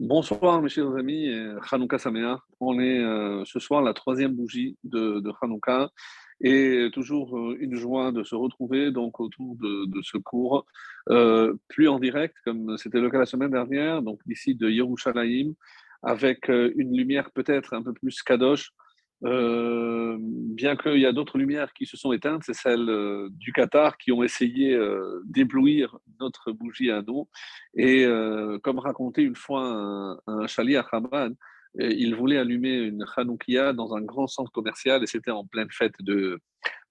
Bonsoir mes chers amis, Hanouka Sameach. On est euh, ce soir la troisième bougie de, de Hanouka et toujours euh, une joie de se retrouver donc autour de, ce cours, euh, plus en direct comme c'était le cas la semaine dernière, donc d'ici de Yerushalayim, avec une lumière peut-être un peu plus kadosh, euh, bien qu'il y a d'autres lumières qui se sont éteintes, c'est celles euh, du Qatar qui ont essayé euh, d'éblouir notre bougie nous. Et comme raconté une fois un, un chali à Haman, il voulait allumer une Hanoukia dans un grand centre commercial et c'était en pleine fête de,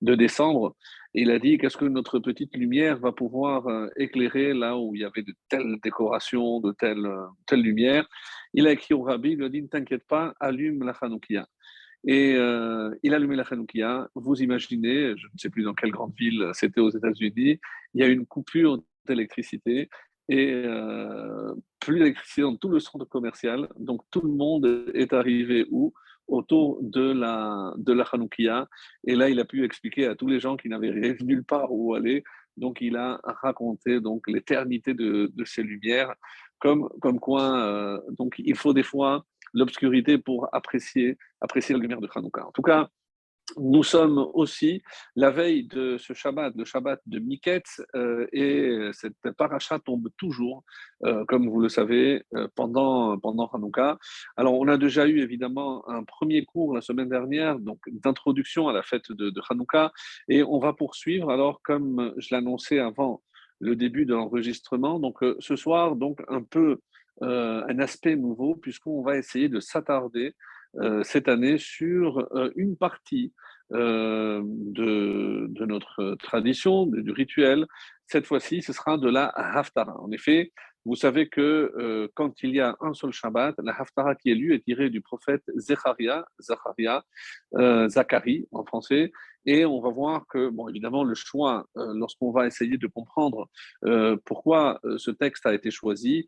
décembre. Et il a dit qu'est-ce que notre petite lumière va pouvoir éclairer là où il y avait de telles décorations, de telles, lumières? Il a écrit au rabbi, il a dit ne t'inquiète pas, allume la Hanoukia. Et euh, il a allumé la Hanoukia. Vous imaginez, je ne sais plus dans quelle grande ville c'était aux États-Unis, il y a une coupure d'électricité et euh, plus d'électricité dans tout le centre commercial. Donc tout le monde est arrivé où? Autour de la, de la Hanoukia. Et là, il a pu expliquer à tous les gens qui n'avaient nulle part où aller. Donc, il a raconté donc l'éternité de, de, ces lumières, comme, comme quoi euh, donc il faut des fois l'obscurité pour apprécier, apprécier la lumière de Hanouka. En tout cas, nous sommes aussi la veille de ce Shabbat, le Shabbat de Miketz, euh, et cette paracha tombe toujours, euh, comme vous le savez, euh, pendant, pendant Hanouka. Alors, on a déjà eu évidemment un premier cours la semaine dernière, donc d'introduction à la fête de, de Hanouka, et on va poursuivre. Alors, comme je l'annonçais avant le début de l'enregistrement, donc ce soir, donc un peu un aspect nouveau, puisqu'on va essayer de s'attarder euh, cette année sur euh, une partie de, de, notre tradition, du rituel. Cette fois-ci, ce sera de la Haftara. En effet, vous savez que euh, quand il y a un seul Shabbat, la Haftara qui est lue est tirée du prophète Zecharia, Zacharia, euh, Zacharie en français, et on va voir que, bon, évidemment, le choix, euh, lorsqu'on va essayer de comprendre pourquoi ce texte a été choisi,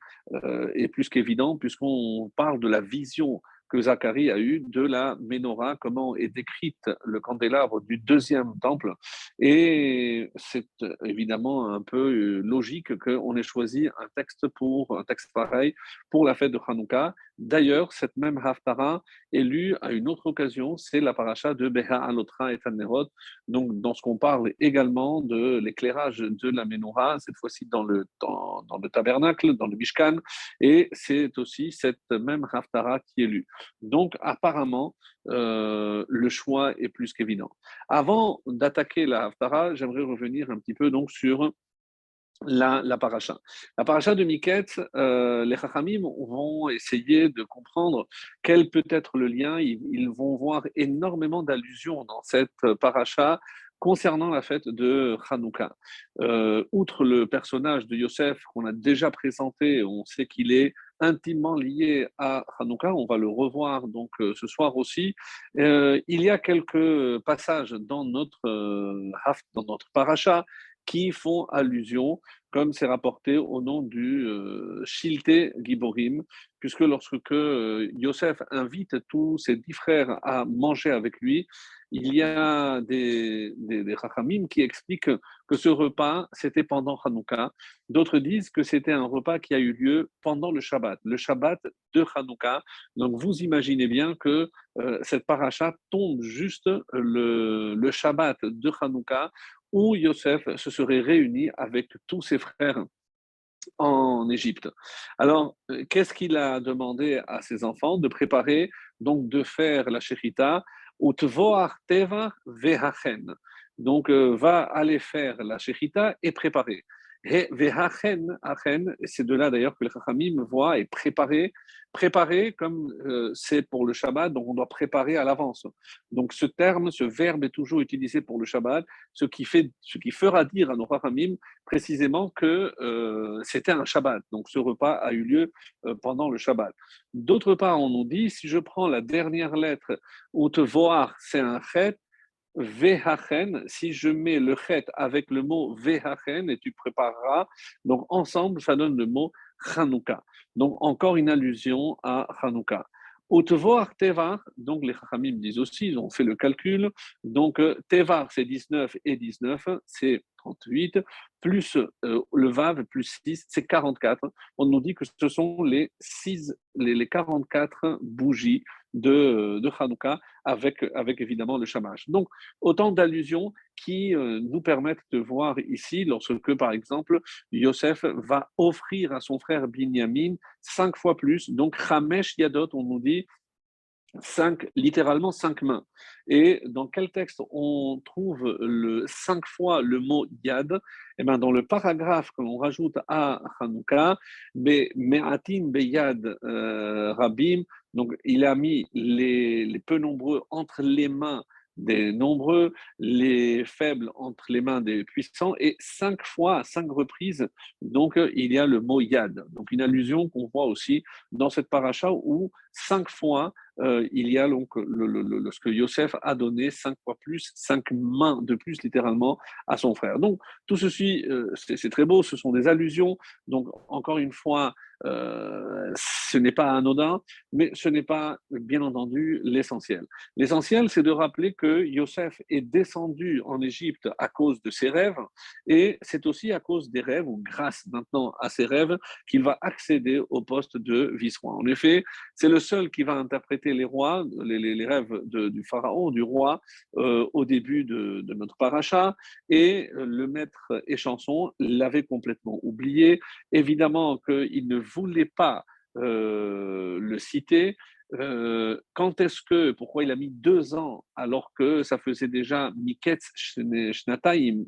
est plus qu'évident, puisqu'on parle de la vision que Zacharie a eu de la menorah, comment est décrite le candélabre du deuxième temple. Et c'est évidemment un peu logique qu'on ait choisi un texte pour un texte pareil pour la fête de Hanouka. D'ailleurs, cette même Haftara est lue à une autre occasion, c'est la paracha de Beha Alotra et Tanerot, donc dans ce qu'on parle également de l'éclairage de la menorah, cette fois-ci dans le, dans, le tabernacle, dans le Mishkan, et c'est aussi cette même Haftara qui est lue. Donc, apparemment, euh, le choix est plus qu'évident. Avant d'attaquer la Haftara, j'aimerais revenir un petit peu donc sur la, la paracha. La paracha de Miket, euh, les Chachamim vont essayer de comprendre quel peut être le lien. Ils, vont voir énormément d'allusions dans cette paracha concernant la fête de Hanouka. Euh, outre le personnage de Yosef qu'on a déjà présenté, on sait qu'il est intimement lié à Hanouka. On va le revoir donc euh, ce soir aussi. Euh, il y a quelques passages dans notre, euh, dans notre paracha qui font allusion, comme c'est rapporté au nom du Shilte Giborim, puisque lorsque Yosef invite tous ses dix frères à manger avec lui, il y a des, des, des qui expliquent que ce repas, c'était pendant Hanouka. D'autres disent que c'était un repas qui a eu lieu pendant le Shabbat, le Shabbat de Hanouka. Donc vous imaginez bien que euh, cette paracha tombe juste le, le Shabbat de Hanouka où Yosef se serait réuni avec tous ses frères en Égypte. Alors, euh, qu'est-ce qu'il a demandé à ses enfants De préparer, donc de faire la shechita teva vehachen. Donc, euh, va aller faire la shechita et préparer. C'est de là d'ailleurs que le Chachamim voit et préparer, préparer comme euh, c'est pour le Shabbat, donc on doit préparer à l'avance. Donc ce terme, ce verbe est toujours utilisé pour le Shabbat, ce qui, fait, ce qui fera dire à nos Chachamim précisément que euh, c'était un Shabbat. Donc ce repas a eu lieu euh, pendant le Shabbat. D'autre part, on nous dit, si je prends la dernière lettre, ou te voir, c'est un chet, Vehachen, si je mets le chet avec le mot Vehachen et tu prépareras, donc ensemble, ça donne le mot Hanouka. Donc encore une allusion à Hanouka. Utvoir Tevar, donc les Chachamim disent aussi, ils ont fait le calcul, donc euh, Tevar c'est 19 et 19, c'est 38, plus euh, le Vav, plus 6, c'est 44. On nous dit que ce sont les, 6, les, les 44 bougies de, de Hanouka avec, avec évidemment le Shamash. Donc, autant d'allusions qui euh, nous permettent de voir ici, lorsque par exemple, Yosef va offrir à son frère Binyamin cinq fois plus. Donc, Ramesh Yadot, on nous dit, cinq, littéralement cinq mains. Et dans quel texte on trouve cinq fois le mot yad? Eh bien, dans le paragraphe que l'on rajoute à Hanouka, Me'atim beyad euh, rabim, donc il a mis les peu nombreux entre les mains des nombreux, les faibles entre les mains des puissants, et cinq fois, cinq reprises, donc il y a le mot yad. Donc une allusion qu'on voit aussi dans cette paracha où cinq fois euh, il y a donc ce que Yosef a donné cinq fois plus, cinq mains de plus littéralement à son frère. Donc tout ceci, euh, c'est très beau, ce sont des allusions. Donc encore une fois, euh, ce n'est pas anodin, mais ce n'est pas bien entendu l'essentiel. L'essentiel, c'est de rappeler que Yosef est descendu en Égypte à cause de ses rêves, et c'est aussi à cause des rêves, ou grâce maintenant à ses rêves, qu'il va accéder au poste de vice-roi. En effet, c'est le seul qui va interpréter les rêves du pharaon, du roi, euh, au début de, notre paracha, et le maître Échanson l'avait complètement oublié. Évidemment qu'il ne voulait pas euh, le citer. Euh, quand est-ce que, pourquoi il a mis deux ans alors que ça faisait déjà Miketz Shnataim,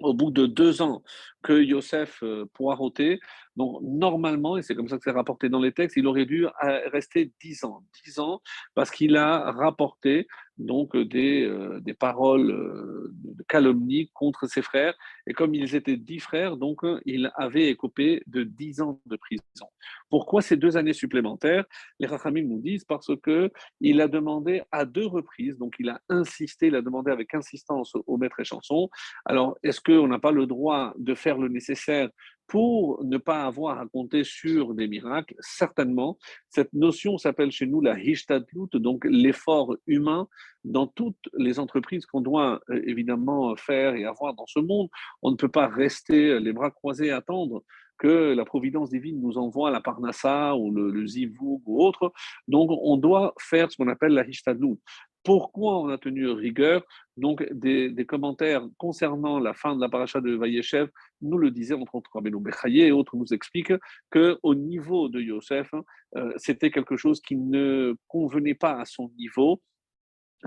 au bout de deux ans que Yosef euh, poireautait, donc normalement, et c'est comme ça que c'est rapporté dans les textes, il aurait dû rester dix ans. Dix ans parce qu'il a rapporté donc des, euh, des paroles euh, de calomnie contre ses frères. Et comme ils étaient dix frères, donc euh, il avait écopé de dix ans de prison. Pourquoi ces deux années supplémentaires? Les Rachamim nous disent parce que il a demandé à deux reprises, donc il a insisté, il a demandé avec insistance au maître et chanson. Alors, est-ce qu'on n'a pas le droit de faire le nécessaire pour ne pas avoir à compter sur des miracles, certainement. Cette notion s'appelle chez nous la hishtadlut, donc l'effort humain dans toutes les entreprises qu'on doit euh, évidemment faire et avoir dans ce monde. On ne peut pas rester les bras croisés et attendre que la providence divine nous envoie la parnassa ou le, le ou autre. Donc, on doit faire ce qu'on appelle la hishtadlut. Pourquoi on a tenu rigueur Donc, des, commentaires concernant la fin de la paracha de Vayeshev nous le disaient, entre autres Rabbeinu Bechaye et autres nous expliquent qu'au niveau de Yosef, euh, c'était quelque chose qui ne convenait pas à son niveau,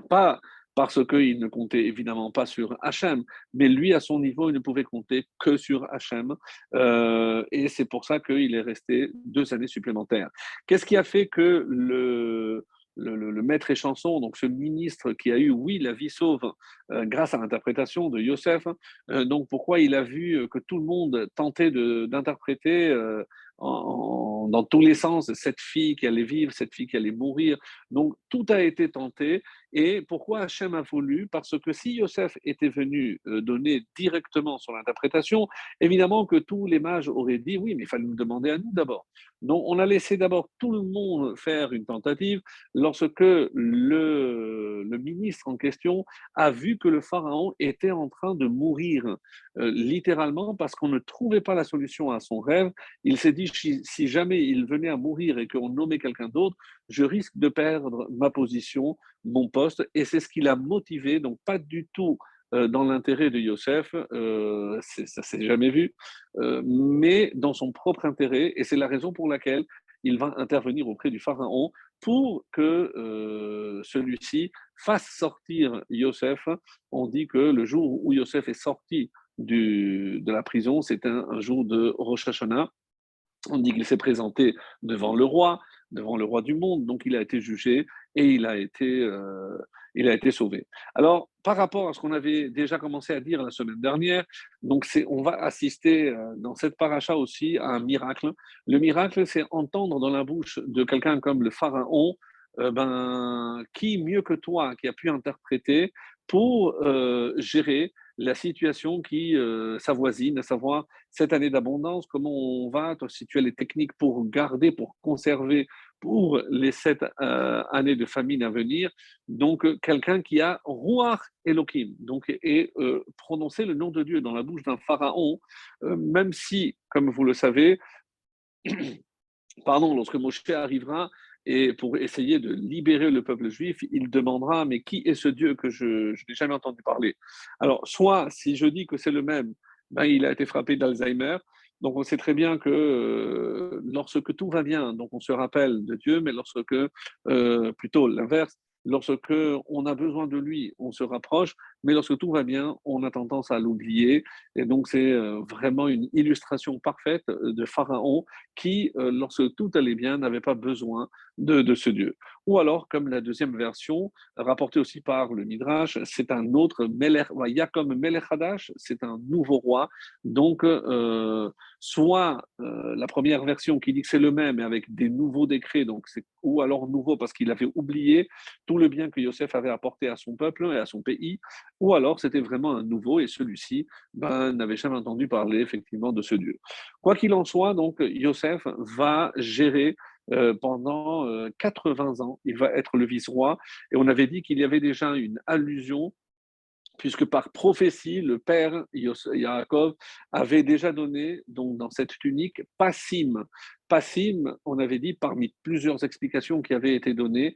pas parce qu'il ne comptait évidemment pas sur Hachem, mais lui, à son niveau, il ne pouvait compter que sur Hachem. Euh, et c'est pour ça qu'il est resté deux années supplémentaires. Qu'est-ce qui a fait que le, le, maître et chanson, donc ce ministre qui a eu, oui, la vie sauve euh, grâce à l'interprétation de Yosef. Euh, donc pourquoi il a vu que tout le monde tentait d'interpréter euh, dans tous les sens cette fille qui allait vivre, cette fille qui allait mourir. Donc tout a été tenté. Et pourquoi Hachem a voulu? Parce que si Yosef était venu donner directement son interprétation, évidemment que tous les mages auraient dit oui, mais il fallait nous demander à nous d'abord. Donc on a laissé d'abord tout le monde faire une tentative lorsque le, ministre en question a vu que le pharaon était en train de mourir euh, littéralement parce qu'on ne trouvait pas la solution à son rêve. Il s'est dit si, jamais il venait à mourir et qu'on nommait quelqu'un d'autre, je risque de perdre ma position, mon poste, et c'est ce qui l'a motivé. Donc pas du tout euh, dans l'intérêt de Yosef, euh, ça s'est jamais vu, euh, mais dans son propre intérêt, et c'est la raison pour laquelle il va intervenir auprès du pharaon pour que celui-ci fasse sortir Yosef. On dit que le jour où Yosef est sorti de la prison, c'est un, jour de Rosh Hashanah. On dit qu'il s'est présenté devant le roi, devant le roi du monde, donc il a été jugé et il a été, euh, il a été sauvé. Alors, par rapport à ce qu'on avait déjà commencé à dire la semaine dernière, donc on va assister euh, dans cette paracha aussi à un miracle. Le miracle, c'est entendre dans la bouche de quelqu'un comme le pharaon, euh, ben, qui mieux que toi, qui a pu interpréter pour gérer la situation qui euh, s'avoisine, à savoir cette année d'abondance, comment on va, si tu as les techniques pour garder, pour conserver, pour les sept euh, années de famine à venir. Donc, quelqu'un qui a Ruach Elohim, donc, et euh, prononcer le nom de Dieu dans la bouche d'un pharaon, même si, comme vous le savez, pardon, lorsque Moshe arrivera, et pour essayer de libérer le peuple juif, il demandera, mais qui est ce Dieu que je, n'ai jamais entendu parler? Alors, soit si je dis que c'est le même, ben, il a été frappé d'Alzheimer, donc on sait très bien que euh, lorsque tout va bien, donc on se rappelle de Dieu, mais lorsque, euh, plutôt l'inverse, Lorsque on a besoin de lui, on se rapproche, mais lorsque tout va bien, on a tendance à l'oublier. Et donc c'est euh, vraiment une illustration parfaite euh, de Pharaon qui, euh, lorsque tout allait bien, n'avait pas besoin de, ce Dieu. Ou alors, comme la deuxième version, rapportée aussi par le Midrash, c'est un autre Yakom Melech Hadash, c'est un nouveau roi. Donc, soit la première version qui dit que c'est le même, mais avec des nouveaux décrets, donc ou alors nouveau parce qu'il avait oublié tout le bien que Yosef avait apporté à son peuple et à son pays, ou alors c'était vraiment un nouveau et celui-ci ben, n'avait jamais entendu parler effectivement de ce Dieu. Quoi qu'il en soit, donc Yosef va gérer euh, pendant 80 euh, ans, il va être le vice-roi, et on avait dit qu'il y avait déjà une allusion puisque par prophétie, le père Yaakov avait déjà donné, dans cette tunique, Passim. Passim, on avait dit, parmi plusieurs explications qui avaient été données,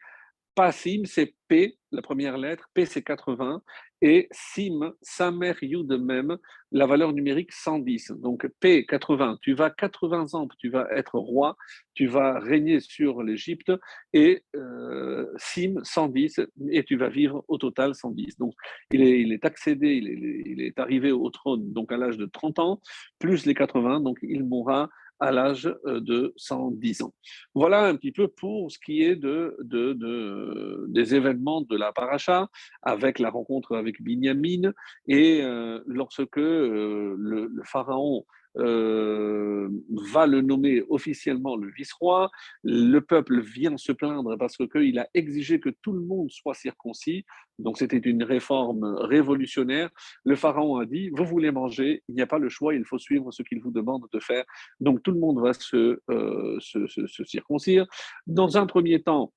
Passim, c'est P, la première lettre, P c'est 80, et Sim, Samer Yud même, la valeur numérique 110. Donc P 80, tu vas 80 ans, tu vas être roi, tu vas régner sur l'Égypte, et euh, Sim 110, et tu vas vivre au total 110. Donc il est, il est accédé, il est, il est arrivé au trône donc à l'âge de 30 ans, plus les 80, donc il mourra à l'âge euh, de 110 ans. Voilà un petit peu pour ce qui est de, de, des événements de la paracha, avec la rencontre avec Binyamin, et euh, lorsque euh, le, pharaon euh, va le nommer officiellement le vice-roi. Le peuple vient se plaindre parce qu'il a exigé que tout le monde soit circoncis. Donc c'était une réforme révolutionnaire. Le pharaon a dit, vous voulez manger, il n'y a pas le choix, il faut suivre ce qu'il vous demande de faire. Donc tout le monde va se, euh, se, circoncire. Dans un premier temps,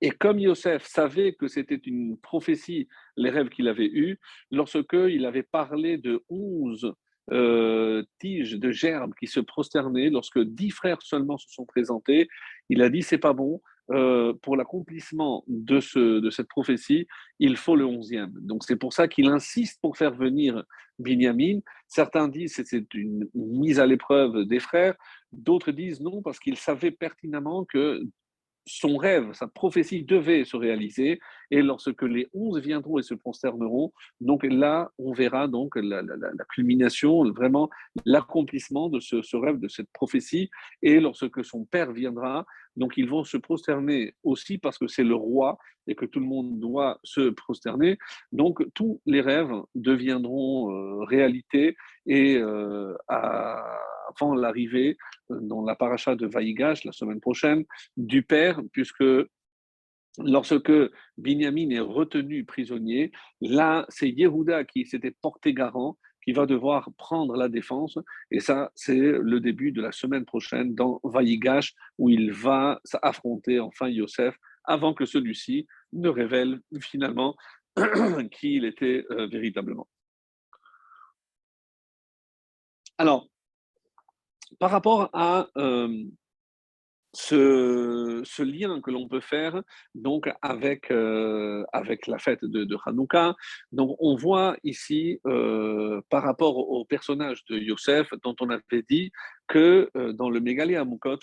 et comme Yosef savait que c'était une prophétie, les rêves qu'il avait eus, lorsque il avait parlé de onze euh, tiges de gerbes qui se prosternaient lorsque dix frères seulement se sont présentés. Il a dit c'est pas bon. Euh, pour l'accomplissement de, ce, de cette prophétie, il faut le onzième. Donc c'est pour ça qu'il insiste pour faire venir Binyamin. Certains disent que c'est une mise à l'épreuve des frères, d'autres disent non parce qu'il savait pertinemment que son rêve, sa prophétie devait se réaliser. Et lorsque les onze viendront et se prosterneront, donc là, on verra donc la, culmination, vraiment l'accomplissement de ce, rêve, de cette prophétie. Et lorsque son père viendra, donc ils vont se prosterner aussi parce que c'est le roi et que tout le monde doit se prosterner. Donc tous les rêves deviendront euh, réalité et euh, avant l'arrivée euh, dans la paracha de Vaïgash la semaine prochaine du père, puisque lorsque Binyamin est retenu prisonnier, là c'est Yehuda qui s'était porté garant qui va devoir prendre la défense. Et ça, c'est le début de la semaine prochaine dans Vaïgash, où il va affronter enfin Yosef avant que celui-ci ne révèle finalement qui il était euh, véritablement. Alors, par rapport à ce, lien que l'on peut faire donc avec, avec la fête de, de Hanouka, donc on voit ici par rapport au personnage de Yosef dont on avait dit que dans le Mégalé Amukot,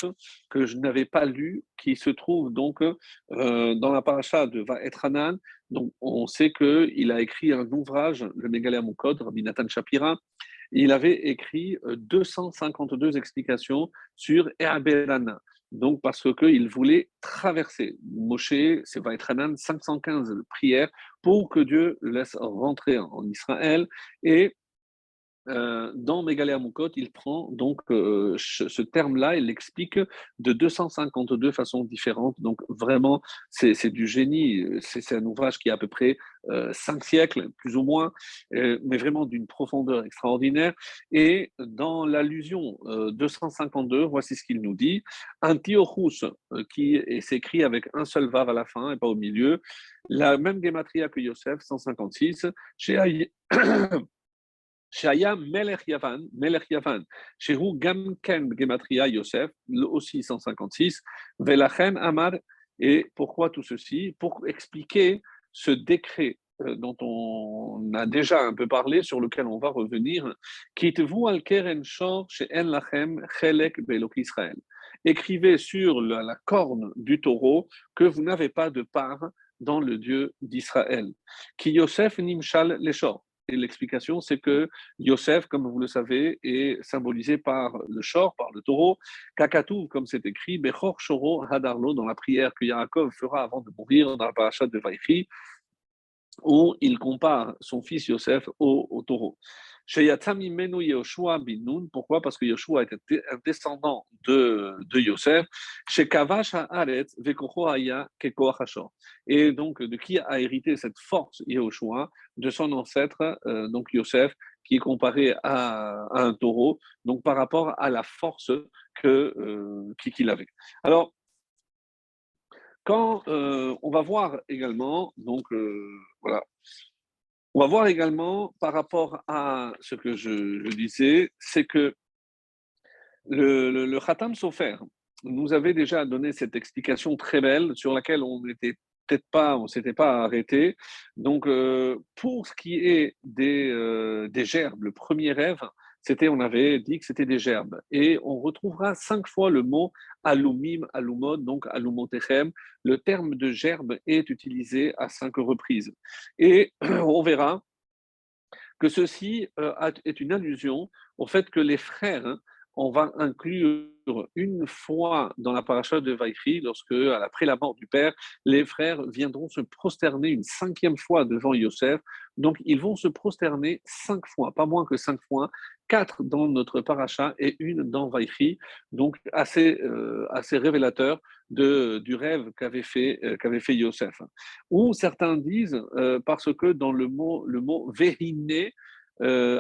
que je n'avais pas lu, qui se trouve donc dans la paracha de Vaetranan, donc on sait qu'il a écrit un ouvrage, le Mégalé Amukot, Rabbi Nathan Shapira, il avait écrit 252 euh, explications sur Eaberana. Donc, parce qu'il voulait traverser. Moshe, c'est va être 515 prières pour que Dieu laisse rentrer en Israël. Et euh, dans Mégalé Moukot, il prend donc euh, ce terme-là, il l'explique de 252 façons différentes. Donc vraiment, c'est du génie. C'est un ouvrage qui a à peu près cinq siècles, plus ou moins, mais vraiment d'une profondeur extraordinaire. Et dans l'allusion 252, voici ce qu'il nous dit Antiochus, qui s'écrit avec un seul vav à la fin et pas au milieu, la même gematria que Yosef, 156, chez Shaya Melech Yavan, Melech Yavan, Shehu Gamken Gematria Yosef, aussi 156, Velachen Amar, et pourquoi tout ceci? Pour expliquer ce décret euh, dont on a déjà un peu parlé, sur lequel on va revenir, Quitte-vous al keren shor en lachem chelek belok Israël. Écrivez sur la, la corne du taureau que vous n'avez pas de part dans le Dieu d'Israël. Qui Yosef nimshal leshor. Et l'explication, c'est que Yosef, comme vous le savez, est symbolisé par le shor, par le taureau. Kakatou, comme c'est écrit, Bechor Shoro Hadarlo, dans la prière que Yaakov fera avant de mourir dans la parasha de Vaïchi, où il compare son fils Yosef au, taureau. Pourquoi? Parce que Yoshua était un descendant de, de Yosef. Et donc, de qui a hérité cette force Yoshua De son ancêtre, euh, donc Yosef, qui est comparé à, un taureau, donc par rapport à la force euh, qu'il avait. Alors, quand euh, on va voir également, donc voilà, on va voir également par rapport à ce que je, disais, c'est que le, le, Khatam Sofer nous avait déjà donné cette explication très belle sur laquelle on n'était peut-être pas, on s'était pas arrêté. Donc, euh, pour ce qui est des, euh, des gerbes, le premier rêve, c'était, on avait dit que c'était des gerbes. Et on retrouvera cinq fois le mot alumim, alumod, donc alumotechem. Le terme de gerbe est utilisé à cinq reprises. Et on verra que ceci euh, est une allusion au fait que les frères, hein, on va inclure une fois dans la paracha de Vaïchi, lorsque, après la mort du père, les frères viendront se prosterner une cinquième fois devant Yosef. Donc, ils vont se prosterner cinq fois, pas moins que cinq fois, quatre dans notre paracha et une dans Vaïchi. Donc, assez, euh, assez révélateur du rêve qu'avait fait, euh, qu'avait fait Yosef. Ou certains disent, euh, parce que dans le mot, le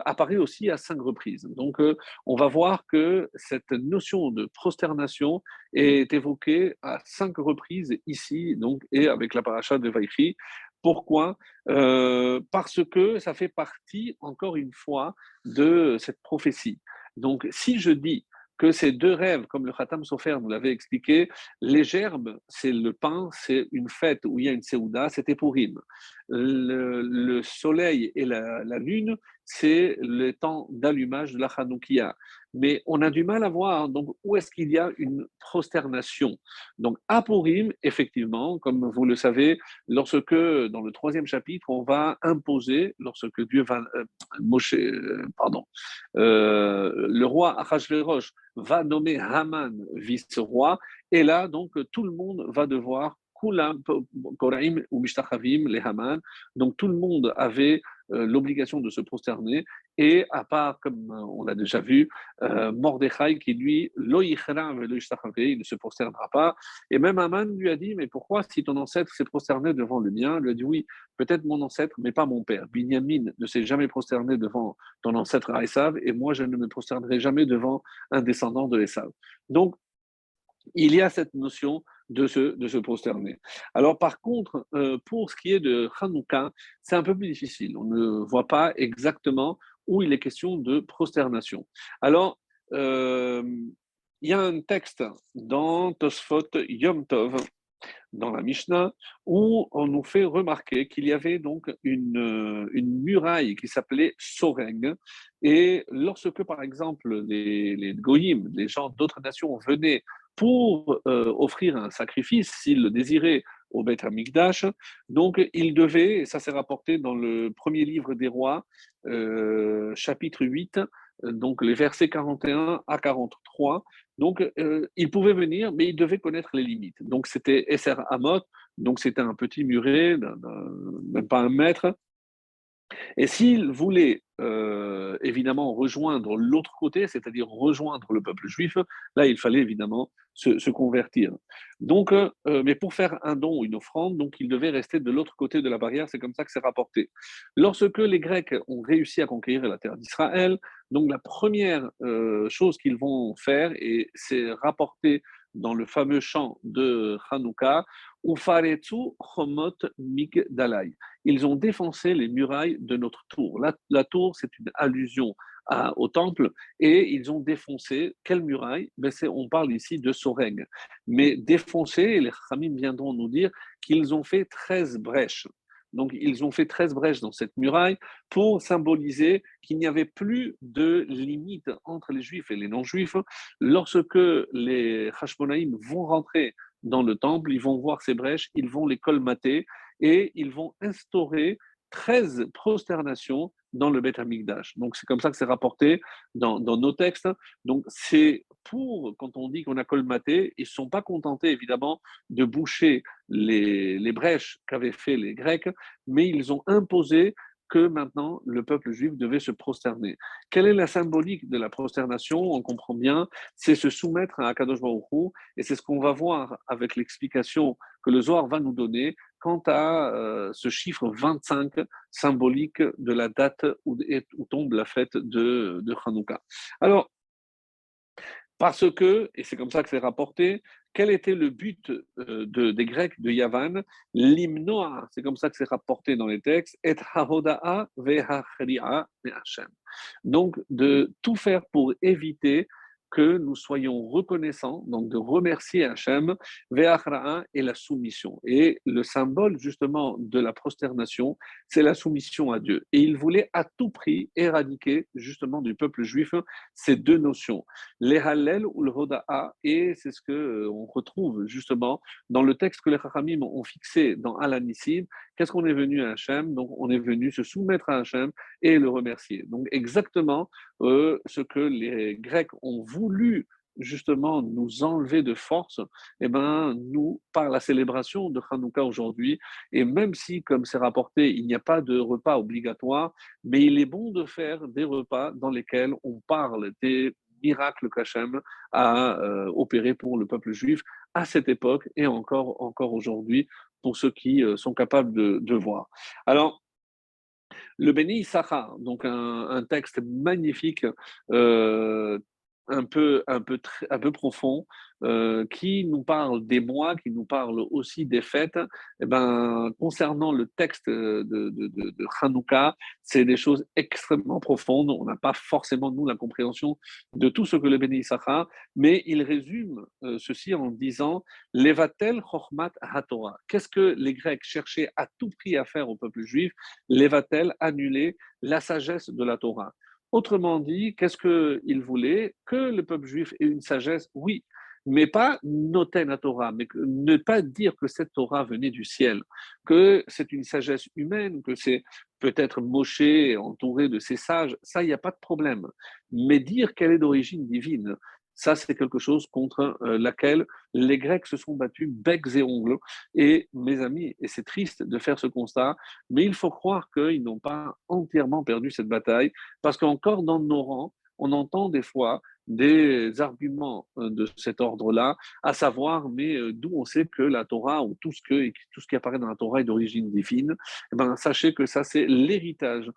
apparaît aussi à cinq reprises. Donc, on va voir que cette notion de prosternation est évoquée à cinq reprises ici, donc, et avec la paracha de Vaïchi. Pourquoi? Euh, Parce que ça fait partie, encore une fois, de cette prophétie. Donc, si je dis que ces deux rêves, comme le Khatam Sofer nous l'avait expliqué, les gerbes, c'est le pain, c'est une fête où il y a une Seouda, c'était pour Le, le soleil et la, la lune, c'est le temps d'allumage de la Hanoukia. Mais on a du mal à voir donc, où est-ce qu'il y a une prosternation? Donc, à Purim, effectivement, comme vous le savez, lorsque, dans le troisième chapitre, on va imposer, lorsque Dieu va, euh, euh, pardon, euh, le roi Achashverosh va nommer Haman vice-roi, et là, donc, tout le monde va devoir Koraim ou les Haman. Donc tout le monde avait l'obligation de se prosterner, et à part, comme euh, on l'a déjà vu, euh, Mordechai qui lui, il ne se prosternera pas. Et même Aman lui a dit, mais pourquoi si ton ancêtre s'est prosterné devant le mien? Il lui a dit, oui, peut-être mon ancêtre, mais pas mon père. Binyamin ne s'est jamais prosterné devant ton ancêtre Esav, et moi je ne me prosternerai jamais devant un descendant de Esav. Donc, il y a cette notion de se, de se prosterner. Alors par contre, euh, pour ce qui est de Hanouka, c'est un peu plus difficile. On ne voit pas exactement où il est question de prosternation. Alors, euh, il y a un texte dans Tosfot Yom Tov, dans la Mishnah, où on nous fait remarquer qu'il y avait donc une, muraille qui s'appelait Soreng. Et lorsque, par exemple, les, les les gens d'autres nations venaient pour euh, offrir un sacrifice, s'il le désirait, au Beth Amikdash. Donc, il devait, et ça s'est rapporté dans le premier livre des rois, euh, chapitre 8, donc les versets 41 à 43. Donc, euh, il pouvait venir, mais il devait connaître les limites. Donc, c'était Esser Amot, donc c'était un petit muret, même pas un mètre. Et s'il voulait euh, évidemment rejoindre l'autre côté, c'est-à-dire rejoindre le peuple juif, là, il fallait évidemment se, convertir. Donc, euh, mais pour faire un don ou une offrande, donc il devait rester de l'autre côté de la barrière, c'est comme ça que c'est rapporté. Lorsque les Grecs ont réussi à conquérir la terre d'Israël, donc la première chose qu'ils vont faire, et c'est rapporté dans le fameux chant de Hanouka. Ils ont défoncé les murailles de notre tour. La, tour, c'est une allusion au temple, et ils ont défoncé, quelle muraille ben On parle ici de Soreg. Mais défoncé, les Khamim viendront nous dire qu'ils ont fait 13 brèches. Donc, ils ont fait 13 brèches dans cette muraille pour symboliser qu'il n'y avait plus de limite entre les juifs et les non-juifs. Lorsque les Hashmonaïm vont rentrer dans le temple, ils vont voir ces brèches, ils vont les colmater et ils vont instaurer 13 prosternations dans le Beth Amikdash. Donc c'est comme ça que c'est rapporté dans, nos textes. Donc c'est pour, quand on dit qu'on a colmaté, ils ne sont pas contentés évidemment de boucher les, les brèches qu'avaient fait les Grecs, mais ils ont imposé que maintenant le peuple juif devait se prosterner. Quelle est la symbolique de la prosternation? On comprend bien, c'est se soumettre à Akadosh Baruch et c'est ce qu'on va voir avec l'explication que le Zohar va nous donner quant à euh, ce chiffre 25 symbolique de la date où, tombe la fête de, de Hanouka. Alors, parce que, et c'est comme ça que c'est rapporté, quel était le but euh, des Grecs de Yavan? L'hymnoa, c'est comme ça que c'est rapporté dans les textes, et hahoda'a ve'achri'a Hashem. Donc, de tout faire pour éviter que nous soyons reconnaissants, donc de remercier Hachem, Ve'achra'a et la soumission. Et le symbole justement de la prosternation, c'est la soumission à Dieu. Et il voulait à tout prix éradiquer justement du peuple juif ces deux notions, les Hallel ou le Hoda'a, et c'est ce que euh, on retrouve justement dans le texte que les Chachamim ont fixé dans Alanissim. Qu'est-ce qu'on est venu à Hachem? Donc on est venu se soumettre à Hachem et le remercier. Donc exactement euh, ce que les Grecs ont voulu justement nous enlever de force, eh ben, nous, par la célébration de Hanouka aujourd'hui, et même si, comme c'est rapporté, il n'y a pas de repas obligatoire, mais il est bon de faire des repas dans lesquels on parle des miracles qu'Hachem a euh, opérés pour le peuple juif à cette époque et encore, encore aujourd'hui pour ceux qui euh, sont capables de, de voir. Alors, le Béni Issachar, donc un, texte magnifique, euh, un peu, un peu, un peu profond, euh, qui nous parle des mois, qui nous parle aussi des fêtes. Eh ben, concernant le texte de, de, Hanouka, c'est des choses extrêmement profondes. On n'a pas forcément, nous, la compréhension de tout ce que le Béni Issachar, mais il résume euh, ceci en disant Levatel Chochmat HaTorah. Qu'est-ce que les Grecs cherchaient à tout prix à faire au peuple juif? Levatel, annuler la sagesse de la Torah. Autrement dit, qu'est-ce qu'il voulait? Que le peuple juif ait une sagesse, oui, mais pas noter la Torah, mais ne pas dire que cette Torah venait du ciel, que c'est une sagesse humaine, que c'est peut-être moché, entouré de ces sages, ça, il n'y a pas de problème. Mais dire qu'elle est d'origine divine, ça, c'est quelque chose contre euh, laquelle les Grecs se sont battus becs et ongles. Et mes amis, et c'est triste de faire ce constat, mais il faut croire qu'ils n'ont pas entièrement perdu cette bataille, parce qu'encore dans nos rangs, on entend des fois des arguments euh, de cet ordre-là, à savoir, mais euh, d'où on sait que la Torah ou tout ce, que, tout ce qui apparaît dans la Torah est d'origine divine, eh ben, sachez que ça, c'est l'héritage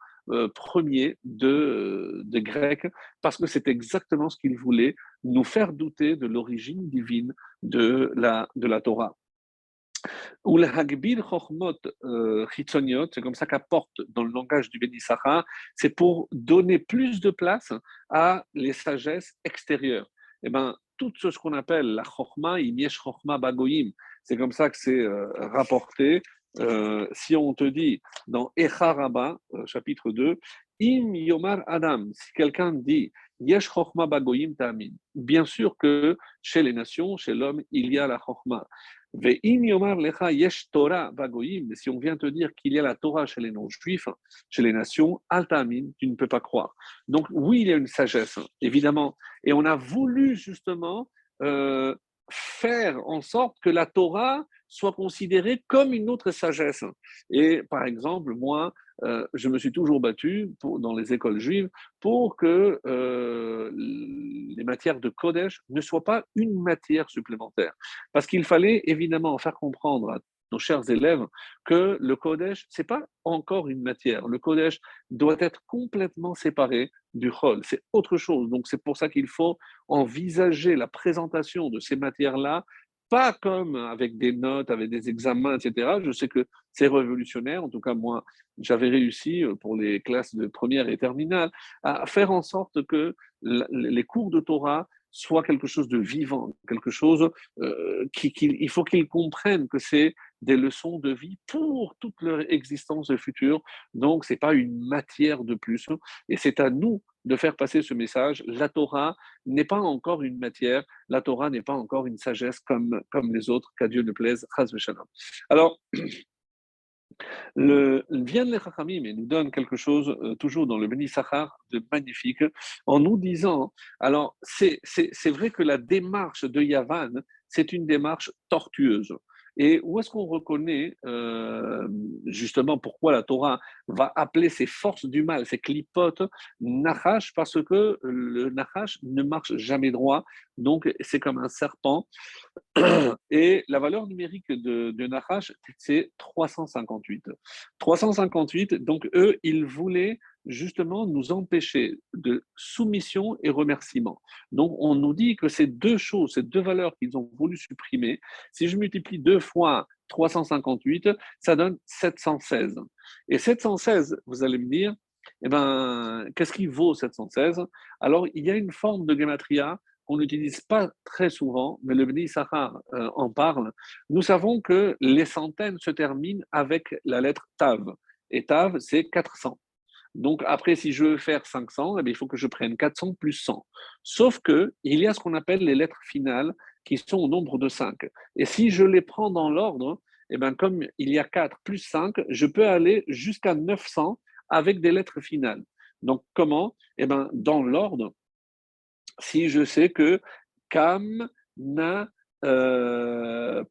premier de, de Grecs, parce que c'est exactement ce qu'ils voulaient, nous faire douter de l'origine divine de la, de la Torah. Ou le hagbir chokhmot euh, c'est comme ça qu'apporte dans le langage du Bénissara, c'est pour donner plus de place à les sagesses extérieures. Eh ben, tout ce qu'on appelle la chokhma, imiesh chokhma bagoyim, c'est comme ça que c'est euh, rapporté euh, si on te dit dans Echaraba, euh, chapitre 2, Im Yomar Adam, si quelqu'un dit Bien sûr que chez les nations, chez l'homme, il y a la Chochma. Ve Im Yomar Lecha Torah Bagoyim, si on vient te dire qu'il y a la Torah chez les non-juifs, chez les nations, Altamin, tu ne peux pas croire. Donc, oui, il y a une sagesse, évidemment. Et on a voulu justement euh, faire en sorte que la Torah soit considérée comme une autre sagesse. Et par exemple, moi, euh, je me suis toujours battu dans les écoles juives pour que euh, les matières de Kodesh ne soient pas une matière supplémentaire. Parce qu'il fallait évidemment faire comprendre à nos chers élèves que le Kodesh, ce n'est pas encore une matière. Le Kodesh doit être complètement séparé du Chol. C'est autre chose. Donc, c'est pour ça qu'il faut envisager la présentation de ces matières-là pas comme avec des notes, avec des examens, etc. Je sais que c'est révolutionnaire. En tout cas, moi, j'avais réussi euh, pour les classes de première et terminale à faire en sorte que les cours de Torah soient quelque chose de vivant, quelque chose euh, qui, il faut qu'ils comprennent que c'est des leçons de vie pour toute leur existence future. Donc, ce n'est pas une matière de plus. Et c'est à nous de faire passer ce message. La Torah n'est pas encore une matière, la Torah n'est pas encore une sagesse comme, les autres, qu'à Dieu ne plaise. Alors, le vient les Chachamim et nous donne quelque chose, euh, toujours dans le Béni Sachar, de magnifique, en nous disant, alors c'est vrai que la démarche de Yavan, c'est une démarche tortueuse. Et où est-ce qu'on reconnaît euh, justement pourquoi la Torah va appeler ces forces du mal, ces clipotes, Nachash, parce que le Nachash ne marche jamais droit, donc c'est comme un serpent. Et la valeur numérique de, de c'est 358. 358, donc eux, ils voulaient justement nous empêcher de soumission et remerciement. Donc on nous dit que ces deux choses, ces deux valeurs qu'ils ont voulu supprimer, si je multiplie deux fois 358, ça donne 716. Et 716, vous allez me dire, eh ben, qu'est-ce qui vaut 716 Alors, il y a une forme de gematria qu'on n'utilise pas très souvent, mais le Bni Sahar euh, en parle. Nous savons que les centaines se terminent avec la lettre Tav. Et Tav, c'est 400. Donc après, si je veux faire 500, eh il faut que je prenne 400 plus 100. Sauf que il y a ce qu'on appelle les lettres finales qui sont au nombre de 5. Et si je les prends dans l'ordre, eh comme il y a 4 plus 5, je peux aller jusqu'à 900 avec des lettres finales. Donc comment? Eh bien, dans l'ordre, si je sais que Kam, Na, euh,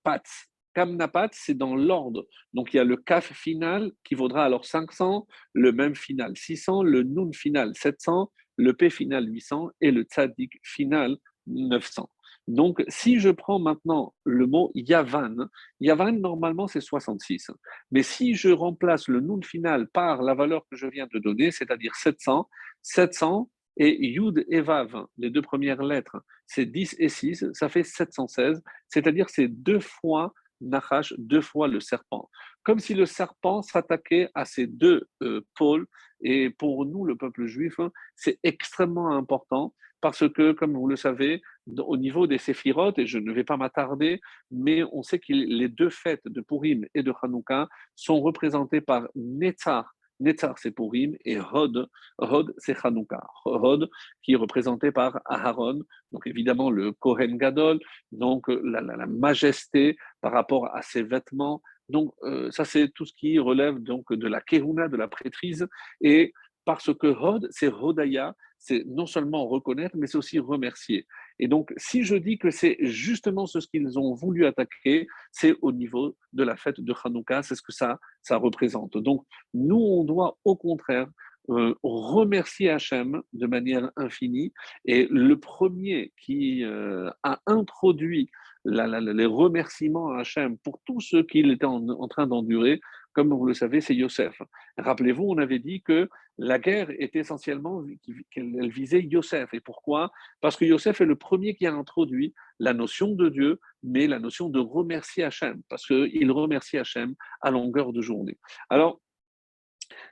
Kamnapat, c'est dans l'ordre. Donc il y a le Kaf final qui vaudra alors 500, le même final 600, le Nun final 700, le P final 800 et le Tzadik final 900. Donc, si je prends maintenant le mot Yavan, Yavan, normalement, c'est 66. Mais si je remplace le Nun final par la valeur que je viens de donner, c'est-à-dire 700, 700 et Yud et Vav, les deux premières lettres, c'est 10 et 6, ça fait 716, c'est-à-dire c'est deux fois Nachash, deux fois le serpent. Comme si le serpent s'attaquait à ces deux euh, pôles. Et pour nous, le peuple juif, c'est extrêmement important parce que, comme vous le savez, au niveau des séphirotes, et je ne vais pas m'attarder, mais on sait que les deux fêtes de Purim et de Hanouka sont représentées par Netzar, Netzar, c'est Purim, et Hod, Hod, c'est Hanouka. Hod, qui est représenté par Aharon, donc évidemment le Kohen Gadol, donc la, majesté par rapport à ses vêtements. Donc, euh, ça, c'est tout ce qui relève donc de la Kehuna, de la prêtrise, et parce que Hod, c'est Hodaya, c'est non seulement reconnaître, mais c'est aussi remercier. Et donc, si je dis que c'est justement ce qu'ils ont voulu attaquer, c'est au niveau de la fête de Hanouka, c'est ce que ça, ça représente. Donc, nous, on doit au contraire euh, remercier Hachem de manière infinie. Et le premier qui euh, a introduit les remerciements à Hachem pour tout ce qu'il était en train d'endurer, comme vous le savez, c'est Yosef. Rappelez-vous, on avait dit que la guerre était essentiellement, qu'elle visait Yosef. Et pourquoi? Parce que Yosef est le premier qui a introduit la notion de Dieu, mais la notion de remercier Hachem, parce qu'il remercie Hachem à longueur de journée. Alors,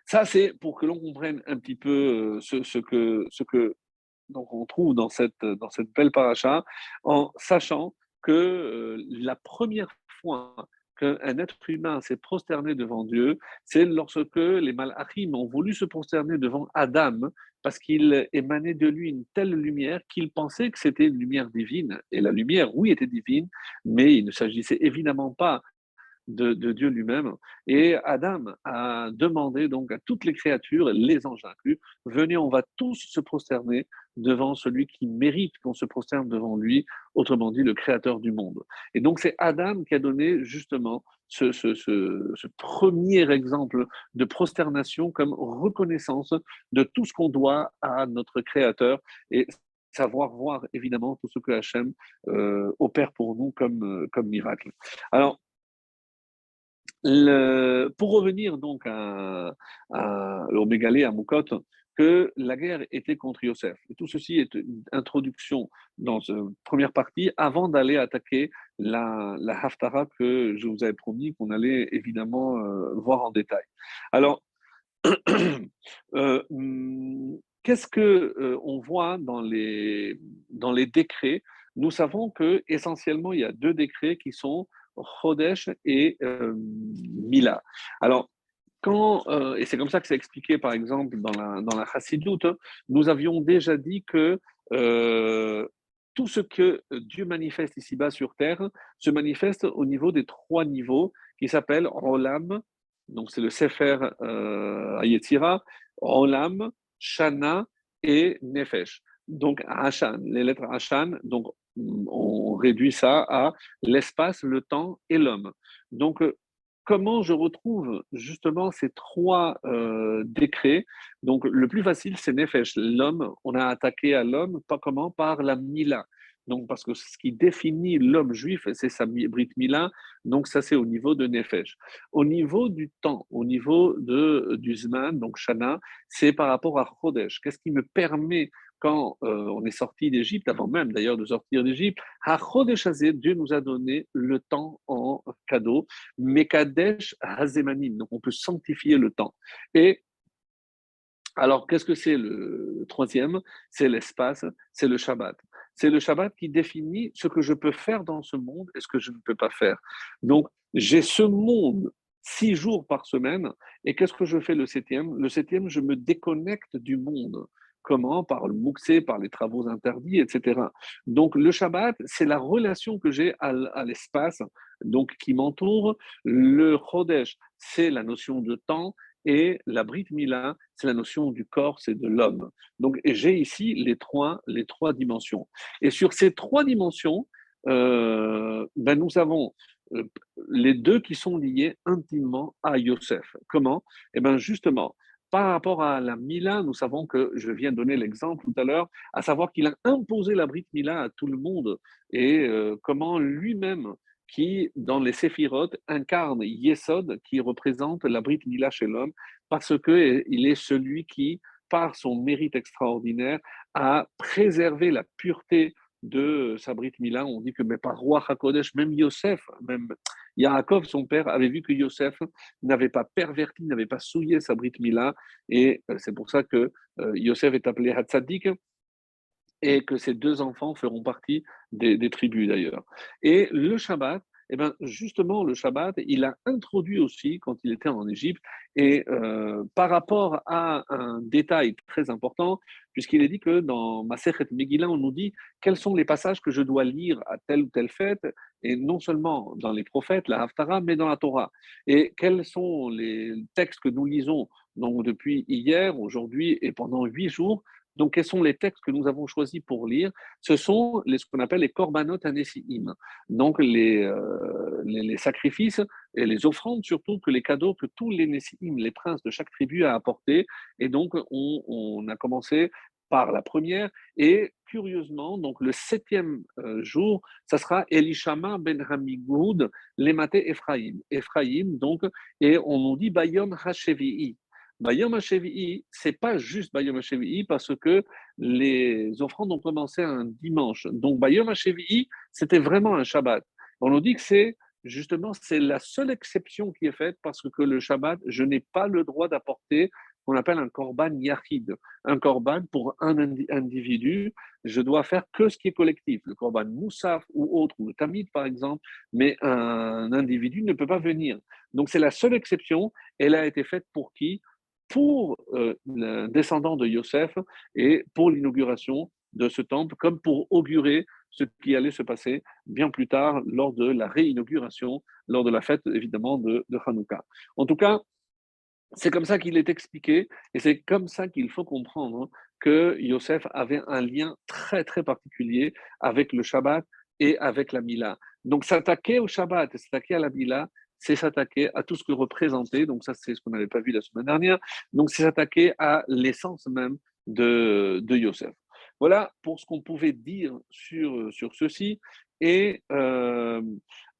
ça, c'est pour que l'on comprenne un petit peu euh, ce, que, ce que donc on trouve dans cette, dans cette belle paracha, en sachant que euh, la première fois qu'un être humain s'est prosterné devant Dieu, c'est lorsque les malachim ont voulu se prosterner devant Adam, parce qu'il émanait de lui une telle lumière qu'il pensait que c'était une lumière divine. Et la lumière, oui, était divine, mais il ne s'agissait évidemment pas de, Dieu lui-même. Et Adam a demandé donc à toutes les créatures, les anges inclus, venez, on va tous se prosterner devant celui qui mérite qu'on se prosterne devant lui, autrement dit le créateur du monde. Et donc c'est Adam qui a donné justement ce, premier exemple de prosternation comme reconnaissance de tout ce qu'on doit à notre créateur et savoir voir évidemment tout ce que Hachem euh, opère pour nous comme, euh, comme miracle. Alors, pour revenir donc à, à, à Moukot, que la guerre était contre Yosef. Tout ceci est une introduction dans cette première partie avant d'aller attaquer la, la Haftara que je vous avais promis qu'on allait évidemment euh, voir en détail. Alors, euh, hmm, qu'est-ce que euh, on voit dans les, dans les décrets? Nous savons que essentiellement il y a deux décrets qui sont Chodesh et Mila. Alors, euh, et c'est comme ça que c'est expliqué, par exemple, dans la, dans la hein, nous avions déjà dit que euh, tout ce que Dieu manifeste ici-bas sur terre se manifeste au niveau des trois niveaux qui s'appellent Rolam, donc c'est le Sefer euh, Ayetira, Rolam, Shana et Nefesh. Donc Hashan, les lettres Hashan, donc on réduit ça à l'espace, le temps et l'homme. Donc comment je retrouve justement ces trois euh, décrets? Donc, le plus facile, c'est Nefesh. L'homme, on a attaqué à l'homme, pas comment? Par la Mila. Donc, parce que ce qui définit l'homme juif, c'est sa Brit Mila. Donc, ça, c'est au niveau de Nefesh. Au niveau du temps, au niveau de, du Zman, donc Shana, c'est par rapport à Chodesh. Qu'est-ce qui me permet quand euh, on est sorti d'Égypte, avant même d'ailleurs de sortir d'Égypte, Dieu nous a donné le temps en cadeau, Mekadesh Hazemanim, donc on peut sanctifier le temps. Et alors, qu'est-ce que c'est le troisième? C'est l'espace, c'est le Shabbat. C'est le Shabbat qui définit ce que je peux faire dans ce monde et ce que je ne peux pas faire. Donc, j'ai ce monde six jours par semaine, et qu'est-ce que je fais le septième? Le septième, je me déconnecte du monde. Comment Par le mouxé, par les travaux interdits, etc. Donc le Shabbat, c'est la relation que j'ai à, l'espace, donc qui m'entoure. Le Chodesh, c'est la notion de temps. Et la Brit Mila, c'est la notion du corps, c'est de l'homme. Donc j'ai ici les trois, les trois dimensions. Et sur ces trois dimensions, euh, ben nous avons euh, les deux qui sont liés intimement à Yosef. Comment? Eh bien justement, par rapport à la Mila, nous savons que, je viens de donner l'exemple tout à l'heure, à savoir qu'il a imposé la Brit Mila à tout le monde et euh, comment lui-même, qui dans les Séphirotes incarne Yesod, qui représente la Brit Mila chez l'homme, parce qu'il est celui qui, par son mérite extraordinaire, a préservé la pureté de Sabrit Mila. On dit que mais par roi Hakodesh, même Yosef, même Yaakov, son père, avait vu que Yosef n'avait pas perverti, n'avait pas souillé Sabrit Mila. Et euh, c'est pour ça que euh, Yosef est appelé Hatzadik et que ses deux enfants feront partie des tribus d'ailleurs. Et le Shabbat, eh bien, justement, le Shabbat, il a introduit aussi quand il était en Égypte, et euh, par rapport à un détail très important, puisqu'il est dit que dans Masechet Megillah, on nous dit quels sont les passages que je dois lire à telle ou telle fête, et non seulement dans les prophètes, la Haftara, mais dans la Torah. Et quels sont les textes que nous lisons donc depuis hier, aujourd'hui et pendant huit jours donc, quels sont les textes que nous avons choisis pour lire? Ce sont les, ce qu'on appelle les korbanot anesim, donc les, euh, les, sacrifices et les offrandes, surtout que les cadeaux que tous les nesiim, les princes de chaque tribu, a apportés. Et donc, on, a commencé par la première. Et curieusement, donc le septième euh, jour, ça sera Elishama ben Hamigoud, Lemate Ephraim. Ephraim, donc, et on nous dit Bayom Hashevi'i. Bayom HaShevi'i, c'est pas juste Bayom HaShevi'i parce que les offrandes ont commencé un dimanche. Donc Bayom HaShevi'i, c'était vraiment un Shabbat. On nous dit que c'est justement c'est la seule exception qui est faite parce que le Shabbat, je n'ai pas le droit d'apporter qu'on appelle un korban yachid. Un korban pour un individu, je dois faire que ce qui est collectif. Le korban moussaf ou autre, ou le tamid par exemple, mais un individu ne peut pas venir. Donc c'est la seule exception. Elle a été faite pour qui? Pour euh, le descendant de Yosef et pour l'inauguration de ce temple, comme pour augurer ce qui allait se passer bien plus tard lors de la réinauguration, lors de la fête évidemment de, de Hanouka. En tout cas, c'est comme ça qu'il est expliqué et c'est comme ça qu'il faut comprendre que Yosef avait un lien très très particulier avec le Shabbat et avec la Mila. Donc s'attaquer au Shabbat et s'attaquer à la Mila, c'est s'attaquer à tout ce que représentait, donc ça c'est ce qu'on n'avait pas vu la semaine dernière, donc c'est s'attaquer à l'essence même de, de Yosef. Voilà pour ce qu'on pouvait dire sur, sur ceci. Et euh,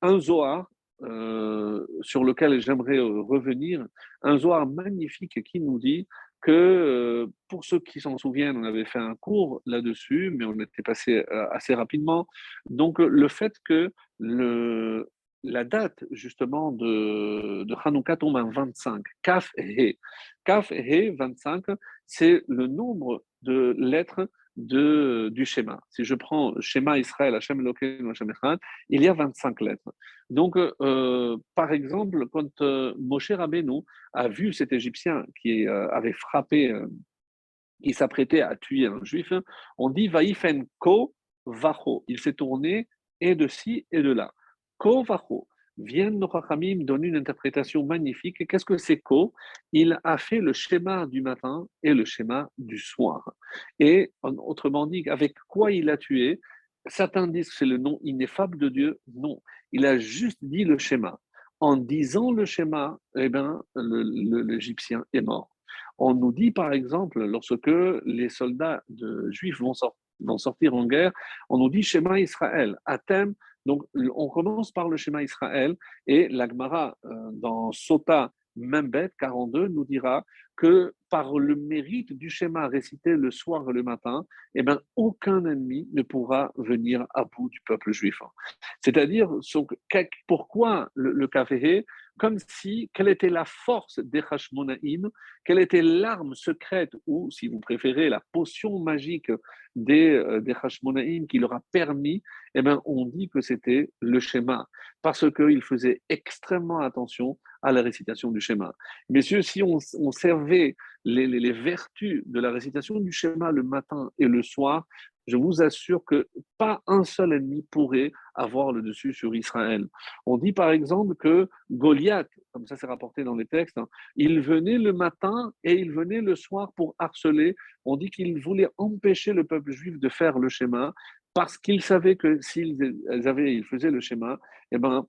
un Zohar euh, sur lequel j'aimerais euh, revenir, un Zohar magnifique qui nous dit que pour ceux qui s'en souviennent, on avait fait un cours là-dessus, mais on était passé assez rapidement. Donc le fait que le, la date justement de, de tombe en 25, Kaf He. Kaf He, 25, c'est le nombre de lettres de, du schéma. Si je prends schéma Israël, Hashem Elokeinu, Hashem Echad, il y a 25 lettres. Donc, euh, par exemple, quand euh, Moshe Rabbeinu a vu cet Égyptien qui euh, avait frappé, qui s'apprêtait à tuer un juif, on dit Vaïfen ko vacho. Il s'est tourné et de ci et de là. Ko vacho viennent nos Chachamim donner une interprétation magnifique. Qu'est-ce que c'est Ko? Il a fait le schéma du matin et le schéma du soir. Et autrement dit, avec quoi il a tué? Certains disent que c'est le nom ineffable de Dieu. Non, il a juste dit le schéma. En disant le schéma, eh ben, l'Égyptien est mort. On nous dit par exemple, lorsque les soldats de, juifs vont, vont sortir en guerre, on nous dit schéma Israël, Athème donc, on commence par le schéma Israël et l'Agmara euh, dans Sota Membet 42 nous dira que par le mérite du schéma récité le soir et le matin, eh ben, aucun ennemi ne pourra venir à bout du peuple juif. C'est-à-dire, pourquoi le, le comme si, quelle était la force des Hashmonaïm, quelle était l'arme secrète, ou si vous préférez, la potion magique des, euh, des qui leur a permis, eh bien, on dit que c'était le schéma, parce qu'ils faisaient extrêmement attention à la récitation du schéma. Messieurs, si on, servait les, vertus de la récitation du schéma le matin et le soir, je vous assure que pas un seul ennemi pourrait avoir le dessus sur Israël. On dit par exemple que Goliath, comme ça c'est rapporté dans les textes, hein, il venait le matin et il venait le soir pour harceler. On dit qu'il voulait empêcher le peuple juif de faire le schéma parce qu'il savait que s'ils avaient, ils faisaient le schéma, eh ben,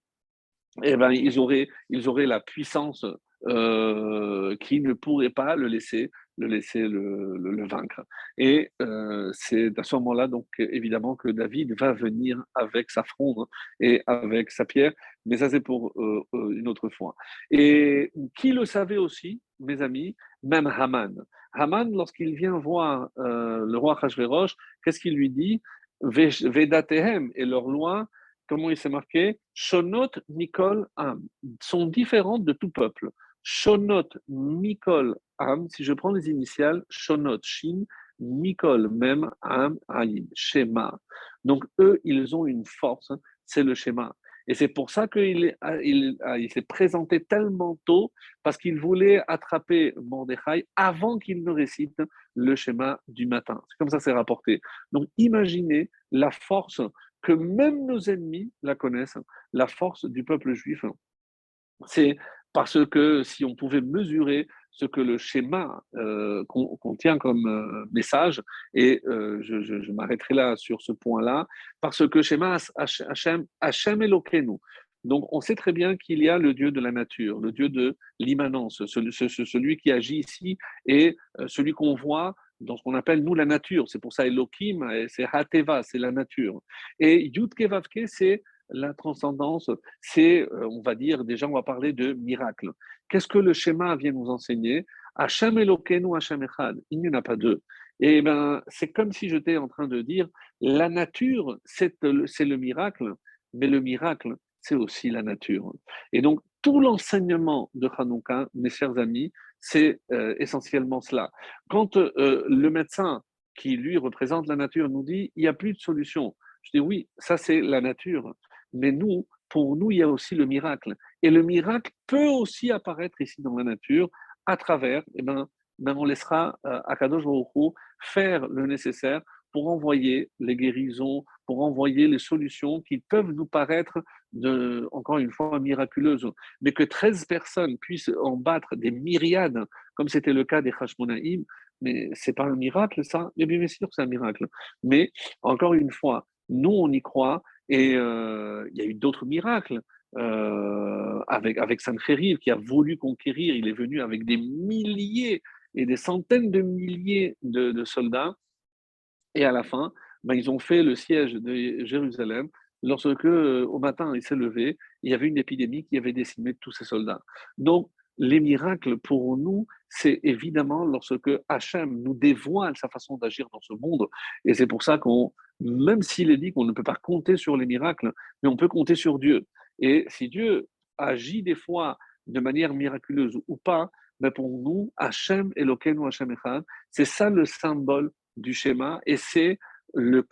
eh ben, ils, auraient, ils auraient la puissance euh, qui ne pourrait pas le laisser le laisser le, vaincre. Et euh, c'est à ce moment-là, donc, évidemment, que David va venir avec sa fronde et avec sa pierre, mais ça, c'est pour euh, une autre fois. Et qui le savait aussi, mes amis? Même Haman. Haman, lorsqu'il vient voir le roi Hachvérosh, qu'est-ce qu'il lui dit? Vedatehem et leur loi, comment il s'est marqué? Shonot Mikol Am, sont différentes de tout peuple. Shonot Mikol Am, si je prends les initiales, Shonot, Shin, Mikol, même Am, Aïm, Shema. Donc eux, ils ont une force, c'est le schéma. Et c'est pour ça qu'il il, il s'est présenté tellement tôt, parce qu'il voulait attraper Mordechai avant qu'il ne récite le schéma du matin. C'est comme ça c'est rapporté. Donc imaginez la force que même nos ennemis la connaissent, la force du peuple juif. C'est parce que si on pouvait mesurer ce que le schéma euh, contient comme euh, message, et euh, je, m'arrêterai là sur ce point-là, parce que schéma Hachem, Hachem. Donc on sait très bien qu'il y a le Dieu de la nature, le Dieu de l'immanence, celui, qui agit ici et celui qu'on voit dans ce qu'on appelle nous la nature. C'est pour ça Elohim, c'est Hateva, c'est la nature. Et Yud c'est la transcendance, c'est, euh, on va dire, déjà, on va parler de miracle. Qu'est-ce que le schéma vient nous enseigner? Hachem Elokeinu, Hachem Echad. Il n'y en a pas deux. Et eh ben, c'est comme si j'étais en train de dire, la nature, c'est le miracle, mais le miracle, c'est aussi la nature. Et donc, tout l'enseignement de Hanouka, mes chers amis, c'est euh, essentiellement cela. Quand euh, le médecin qui, lui, représente la nature, nous dit, il n'y a plus de solution. Je dis, oui, ça c'est la nature. Mais nous, pour nous, il y a aussi le miracle. Et le miracle peut aussi apparaître ici dans la nature à travers, eh ben, ben on laissera euh, Akadosh faire le nécessaire pour envoyer les guérisons, pour envoyer les solutions qui peuvent nous paraître, de, encore une fois, miraculeuses. Mais que 13 personnes puissent en battre des myriades, comme c'était le cas des Hashmonaïm, mais c'est pas un miracle ça Mais bien sûr c'est un miracle. Mais encore une fois, nous on y croit et euh, il y a eu d'autres miracles. Euh, avec, avec Sancheriv qui a voulu conquérir, il est venu avec des milliers et des centaines de milliers de, soldats. Et à la fin, ben, ils ont fait le siège de Jérusalem. Lorsque, euh, au matin, il s'est levé, il y avait une épidémie qui avait décimé tous ces soldats. Donc, les miracles pour nous, c'est évidemment lorsque Hachem nous dévoile sa façon d'agir dans ce monde. Et c'est pour ça qu'on, même s'il est dit qu'on ne peut pas compter sur les miracles, mais on peut compter sur Dieu. Et si Dieu agit des fois de manière miraculeuse ou pas, mais pour nous, Hachem Elokeinu Hachem Echad, c'est ça le symbole du schéma et c'est le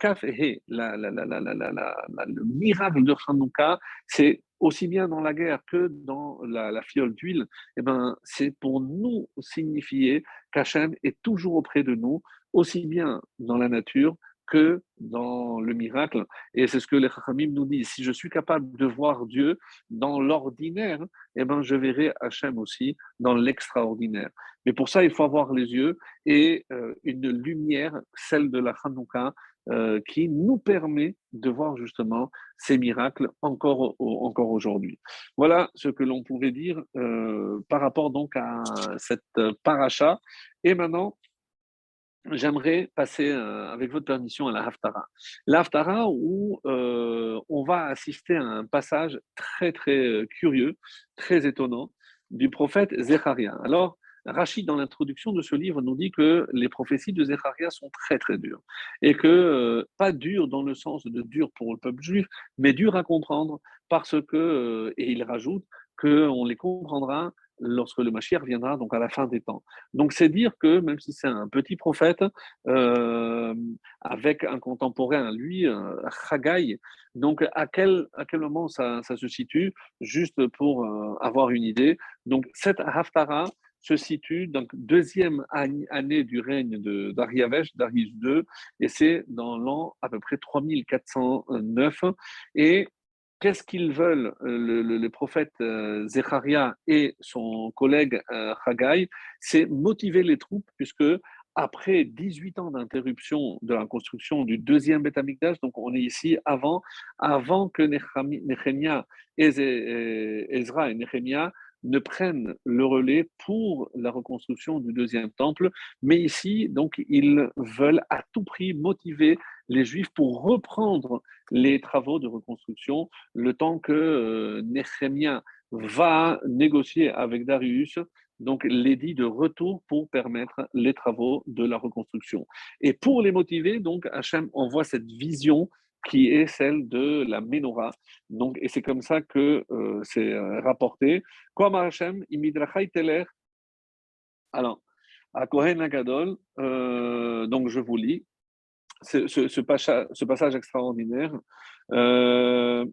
le miracle de Hanouka, c'est aussi bien dans la guerre que dans la, fiole d'huile, eh ben, c'est pour nous signifier qu'Hachem est toujours auprès de nous, aussi bien dans la nature que dans le miracle. Et c'est ce que les Chachamim nous disent. Si je suis capable de voir Dieu dans l'ordinaire, eh ben, je verrai Hachem aussi dans l'extraordinaire. Mais pour ça, il faut avoir les yeux et euh, une lumière, celle de la Hanouka, euh, qui nous permet de voir justement ces miracles encore, encore aujourd'hui. Voilà ce que l'on pouvait dire euh, par rapport donc à cette paracha. Et maintenant, j'aimerais passer, euh, avec votre permission, à la Haftara. La Haftara où on va assister à un passage très, très curieux, très étonnant du prophète Zecharia. Alors, Rachid, dans l'introduction de ce livre, nous dit que les prophéties de Zecharia sont très très dures. Et que, euh, pas dures dans le sens de dur pour le peuple juif, mais dures à comprendre parce que, euh, et il rajoute, qu'on les comprendra lorsque le Mashiach viendra, donc à la fin des temps. Donc c'est dire que même si c'est un petit prophète, euh, avec un contemporain, lui, Chagai, donc à quel, à quel moment ça, ça se situe, juste pour avoir une idée. Donc cette Haftara, se situe donc deuxième année du règne de Dariavesh, Darius II, et c'est dans l'an à peu près 3409. Et qu'est-ce qu'ils veulent, euh, le, prophète euh, et son collègue euh, Haggai C'est motiver les troupes, puisque après 18 ans d'interruption de la construction du deuxième Beth donc on est ici avant, avant que Nehemia, Ezra et Nehemia ne prennent le relais pour la reconstruction du deuxième temple. Mais ici, donc, ils veulent à tout prix motiver les Juifs pour reprendre les travaux de reconstruction le temps que euh, va négocier avec Darius donc l'édit de retour pour permettre les travaux de la reconstruction. Et pour les motiver, donc Hachem envoie cette vision qui est celle de la menorah. Donc, et c'est comme ça que euh, c'est euh, rapporté. Alors, à Kohen Agadol, donc je vous lis ce, passage, extraordinaire. Euh,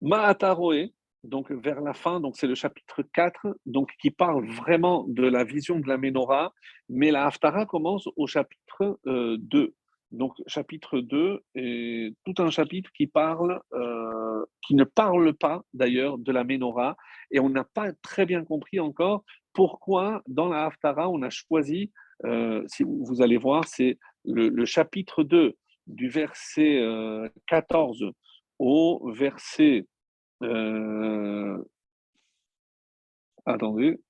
Ma'ataroe, donc vers la fin, donc c'est le chapitre 4, donc qui parle vraiment de la vision de la menorah, mais la Haftara commence au chapitre 2. Donc, chapitre 2 est tout un chapitre qui parle, euh, qui ne parle pas d'ailleurs de la Ménorah, et on n'a pas très bien compris encore pourquoi dans la Haftara on a choisi, euh, si vous allez voir, c'est le, chapitre 2 du verset 14 euh, au verset. attendez,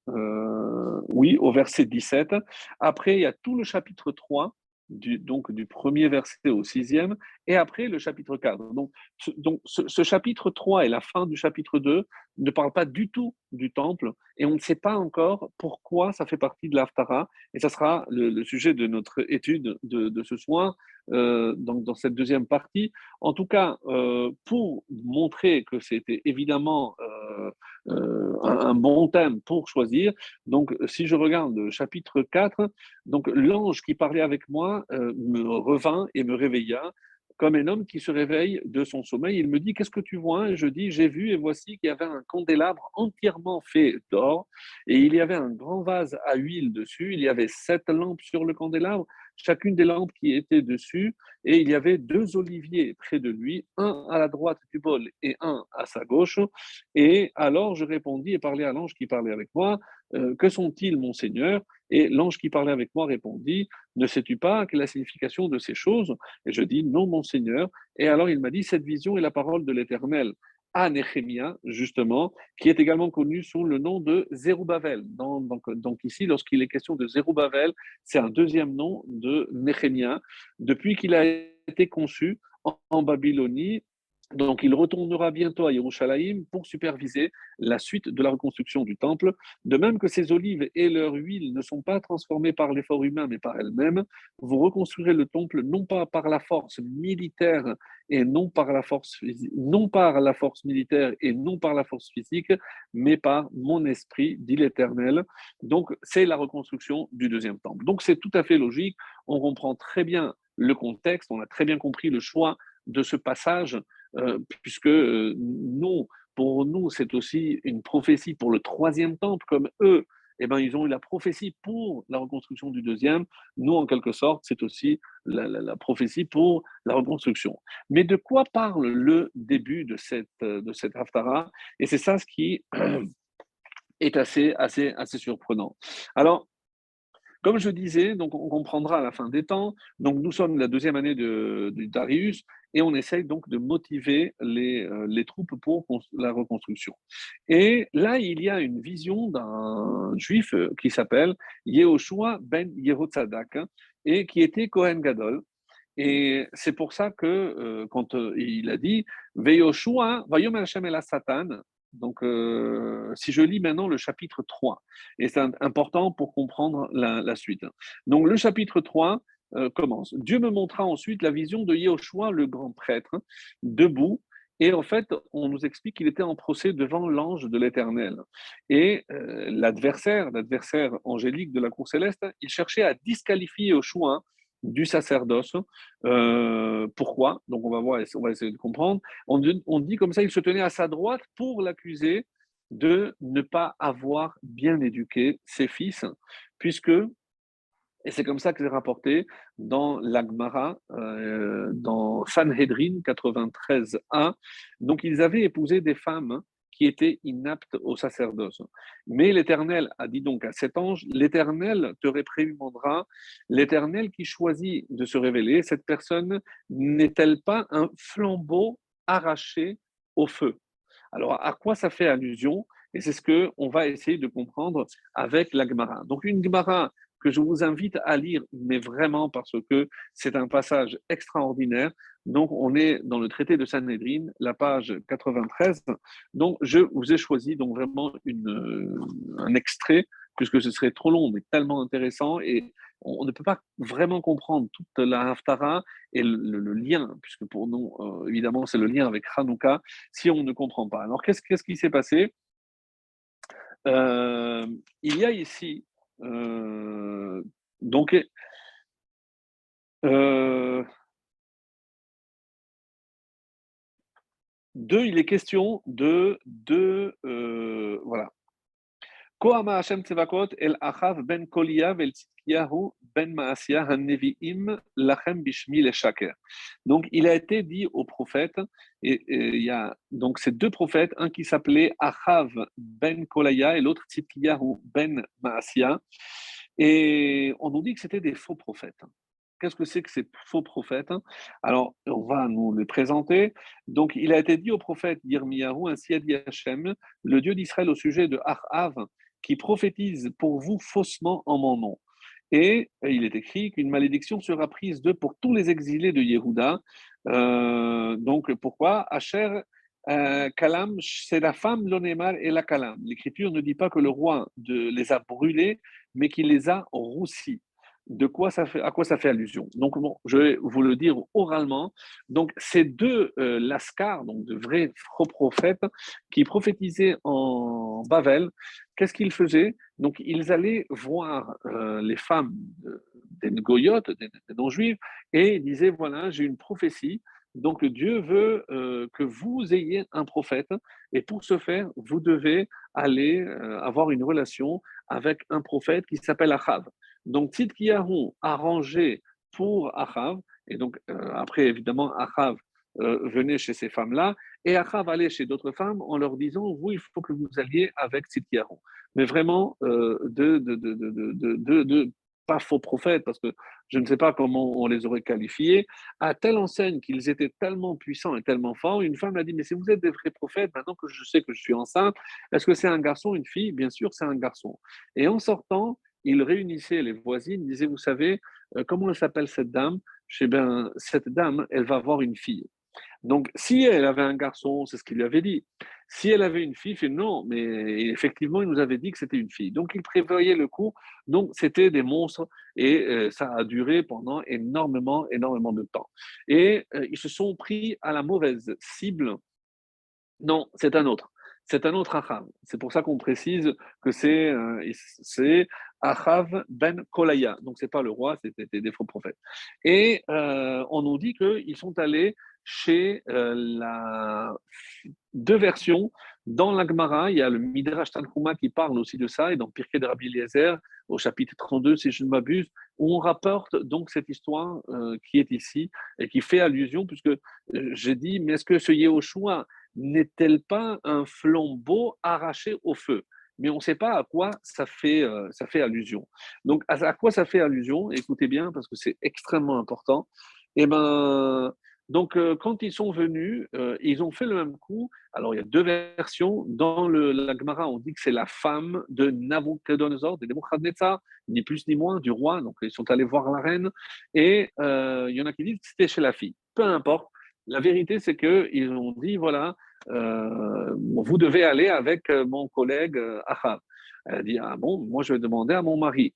oui, au verset 17. Après, il y a tout le chapitre 3 du, donc du premier verset au sixième, et après le chapitre 4. Donc, ce, donc ce, chapitre 3 et la fin du chapitre 2 ne parlent pas du tout du temple, et on ne sait pas encore pourquoi ça fait partie de l'Aftara, et ça sera le, sujet de notre étude de, ce soir, euh, donc dans cette deuxième partie. En tout cas, euh, pour montrer que c'était évidemment euh, un, bon thème pour choisir, donc si je regarde le chapitre 4, donc l'ange qui parlait avec moi me revint et me réveilla comme un homme qui se réveille de son sommeil. Il me dit Qu'est-ce que tu vois? Je dis J'ai vu, et voici qu'il y avait un candélabre entièrement fait d'or, et il y avait un grand vase à huile dessus. Il y avait sept lampes sur le candélabre, chacune des lampes qui étaient dessus, et il y avait deux oliviers près de lui, un à la droite du bol et un à sa gauche. Et alors je répondis et parlais à l'ange qui parlait avec moi euh, Que sont-ils, mon Seigneur? Et l'ange qui parlait avec moi répondit Ne sais-tu pas quelle est la signification de ces choses? Et je dis Non, mon Seigneur. Et alors il m'a dit Cette vision est la parole de l'Éternel à Néhémia, justement, qui est également connu sous le nom de Zerubbabel. Donc, ici, lorsqu'il est question de Zerubbabel, c'est un deuxième nom de Néhémia. Depuis qu'il a été conçu en Babylonie, donc, il retournera bientôt à Yerushalayim pour superviser la suite de la reconstruction du temple. De même que ces olives et leur huile ne sont pas transformées par l'effort humain, mais par elles-mêmes, vous reconstruirez le temple non pas par la force militaire et non par la force, non par la force militaire et non par la force physique, mais par mon esprit, dit l'Éternel. Donc, c'est la reconstruction du deuxième temple. Donc, c'est tout à fait logique. On comprend très bien le contexte, on a très bien compris le choix de ce passage puisque euh, nous, pour nous, c'est aussi une prophétie pour le troisième temple, comme eux, eh ben, ils ont eu la prophétie pour la reconstruction du deuxième. Nous, en quelque sorte, c'est aussi la, prophétie pour la reconstruction. Mais de quoi parle le début de cette, de cette Haftara? Et c'est ça ce qui est assez, assez, assez surprenant. Alors, comme je disais, on comprendra la fin des temps. Donc nous sommes la deuxième année de, Darius et on essaye donc de motiver les, euh, troupes pour la reconstruction. Et là, il y a une vision d'un juif euh, qui s'appelle Yehoshua ben Yehotzadak hein, et qui était Kohen Gadol. Et c'est pour ça que euh, quand il a dit Veyoshua, Vayom Hashem el Satan, donc, euh, si je lis maintenant le chapitre 3, et c'est important pour comprendre la, suite. Donc, le chapitre 3 euh, commence. Dieu me montra ensuite la vision de Yehoshua, le grand prêtre, debout. Et en fait, on nous explique qu'il était en procès devant l'ange de l'Éternel. Et euh, l'adversaire, l'adversaire angélique de la cour céleste, il cherchait à disqualifier Yehoshua du sacerdoce. Euh, pourquoi? Donc on va voir, on va essayer de comprendre. On, dit comme ça, il se tenait à sa droite pour l'accuser de ne pas avoir bien éduqué ses fils, puisque, et c'est comme ça que c'est rapporté dans l'Agmara, euh, dans Sanhedrin 93a, donc ils avaient épousé des femmes qui était inapte au sacerdoce. Mais l'Éternel a dit donc à cet ange, l'Éternel te réprimandera, l'Éternel qui choisit de se révéler, cette personne n'est-elle pas un flambeau arraché au feu? Alors à quoi ça fait allusion? Et c'est ce qu'on va essayer de comprendre avec la Gemara. Donc une Gemara que je vous invite à lire, mais vraiment parce que c'est un passage extraordinaire. Donc, on est dans le traité de Sanhedrin, la page 93. Donc, je vous ai choisi donc vraiment euh, un extrait, puisque ce serait trop long, mais tellement intéressant. Et on, ne peut pas vraiment comprendre toute la Haftara et le, lien, puisque pour nous, euh, évidemment, c'est le lien avec Hanouka, si on ne comprend pas. Alors, qu'est-ce, qui s'est passé? Euh, Il y a ici donc, deux, il est question de, de euh, voilà. Kohama Hashem Tsevakot el Achav ben Koliav el Tzitkiyahu ben Maasya han lachem bishmi le Shaker. Donc, il a été dit aux prophètes, et, il y a donc ces deux prophètes, un qui s'appelait Achav ben Kolaya et l'autre Tzitkiyahu ben Maasya. Et on nous dit que c'était des faux prophètes. Qu'est-ce que c'est que ces faux prophètes Alors, on va nous les présenter. Donc, il a été dit au prophète Yirmiyahu, ainsi a dit Hachem, le Dieu d'Israël au sujet de Achav, qui prophétise pour vous faussement en mon nom. Et il est écrit qu'une malédiction sera prise d'eux pour tous les exilés de Yehuda. Euh, donc pourquoi? Asher euh, Kalam, c'est la femme l'onémar et la Kalam. L'Écriture ne dit pas que le roi les a brûlés, mais qu'il les a roussis de quoi ça fait, à quoi ça fait allusion. Donc, je vais vous le dire oralement. Donc, ces deux euh, lascars, donc de vrais faux prophètes, qui prophétisaient en Bavel, qu'est-ce qu'ils faisaient? Donc, ils allaient voir euh, les femmes des goyotes, des, non-juives, et disaient voilà, j'ai une prophétie. Donc Dieu veut euh, que vous ayez un prophète et pour ce faire, vous devez aller avoir une relation avec un prophète qui s'appelle Achav. Donc, Tzidkiyahu a rangé pour Achav, et donc euh, après, évidemment, Achav venez chez ces femmes-là, et Achav allait chez d'autres femmes en leur disant, vous, il faut que vous alliez avec Tzidkiyaron. Mais vraiment, de, de, pas faux prophètes, parce que je ne sais pas comment on les aurait qualifiés, à telle enseigne qu'ils étaient tellement puissants et tellement forts, une femme a dit, mais si vous êtes des vrais prophètes, maintenant que je sais que je suis enceinte, est-ce que c'est un garçon, une fille? Bien sûr, c'est un garçon. Et en sortant, il réunissait les voisines, disait, vous savez, euh, comment elle s'appelle cette dame? Je bien, cette dame, elle va avoir une fille. Donc, si elle avait un garçon, c'est ce qu'il lui avait dit. Si elle avait une fille, il non, mais effectivement, il nous avait dit que c'était une fille. Donc, il prévoyait le coup. Donc, c'était des monstres et euh, ça a duré pendant énormément, énormément de temps. Et euh, ils se sont pris à la mauvaise cible. Non, c'est un autre. C'est un autre Achav. C'est pour ça qu'on précise que c'est Achav ben Kolaya. Donc, ce n'est pas le roi, c'était des faux prophètes. Et on nous dit qu'ils sont allés chez euh, la deux versions. Dans l'Agmara, il y a le Midrash Tanchuma qui parle aussi de ça, et dans Pirkei de Rabbi Eliezer, au chapitre 32, si je ne m'abuse, où on rapporte donc cette histoire euh, qui est ici et qui fait allusion, puisque euh, j'ai dit, mais est-ce que ce Yehoshua n'est-elle pas un flambeau arraché au feu? Mais on ne sait pas à quoi ça fait, fait allusion. Donc, à, quoi ça fait allusion Écoutez bien, parce que c'est extrêmement important. Eh ben, donc, euh, quand ils sont venus, euh, ils ont fait le même coup. Alors, il y a deux versions. Dans le, la Gemara, on dit que c'est la femme de Nabucodonosor, de Nebuchadnezzar, ni plus ni moins, du roi. Donc, ils sont allés voir la reine. Et euh, il y en a qui disent que c'était chez la fille. Peu importe. La vérité, c'est qu'ils ont dit voilà, vous devez aller avec mon collègue Achab. Elle a dit ah bon, moi je vais demander à mon mari.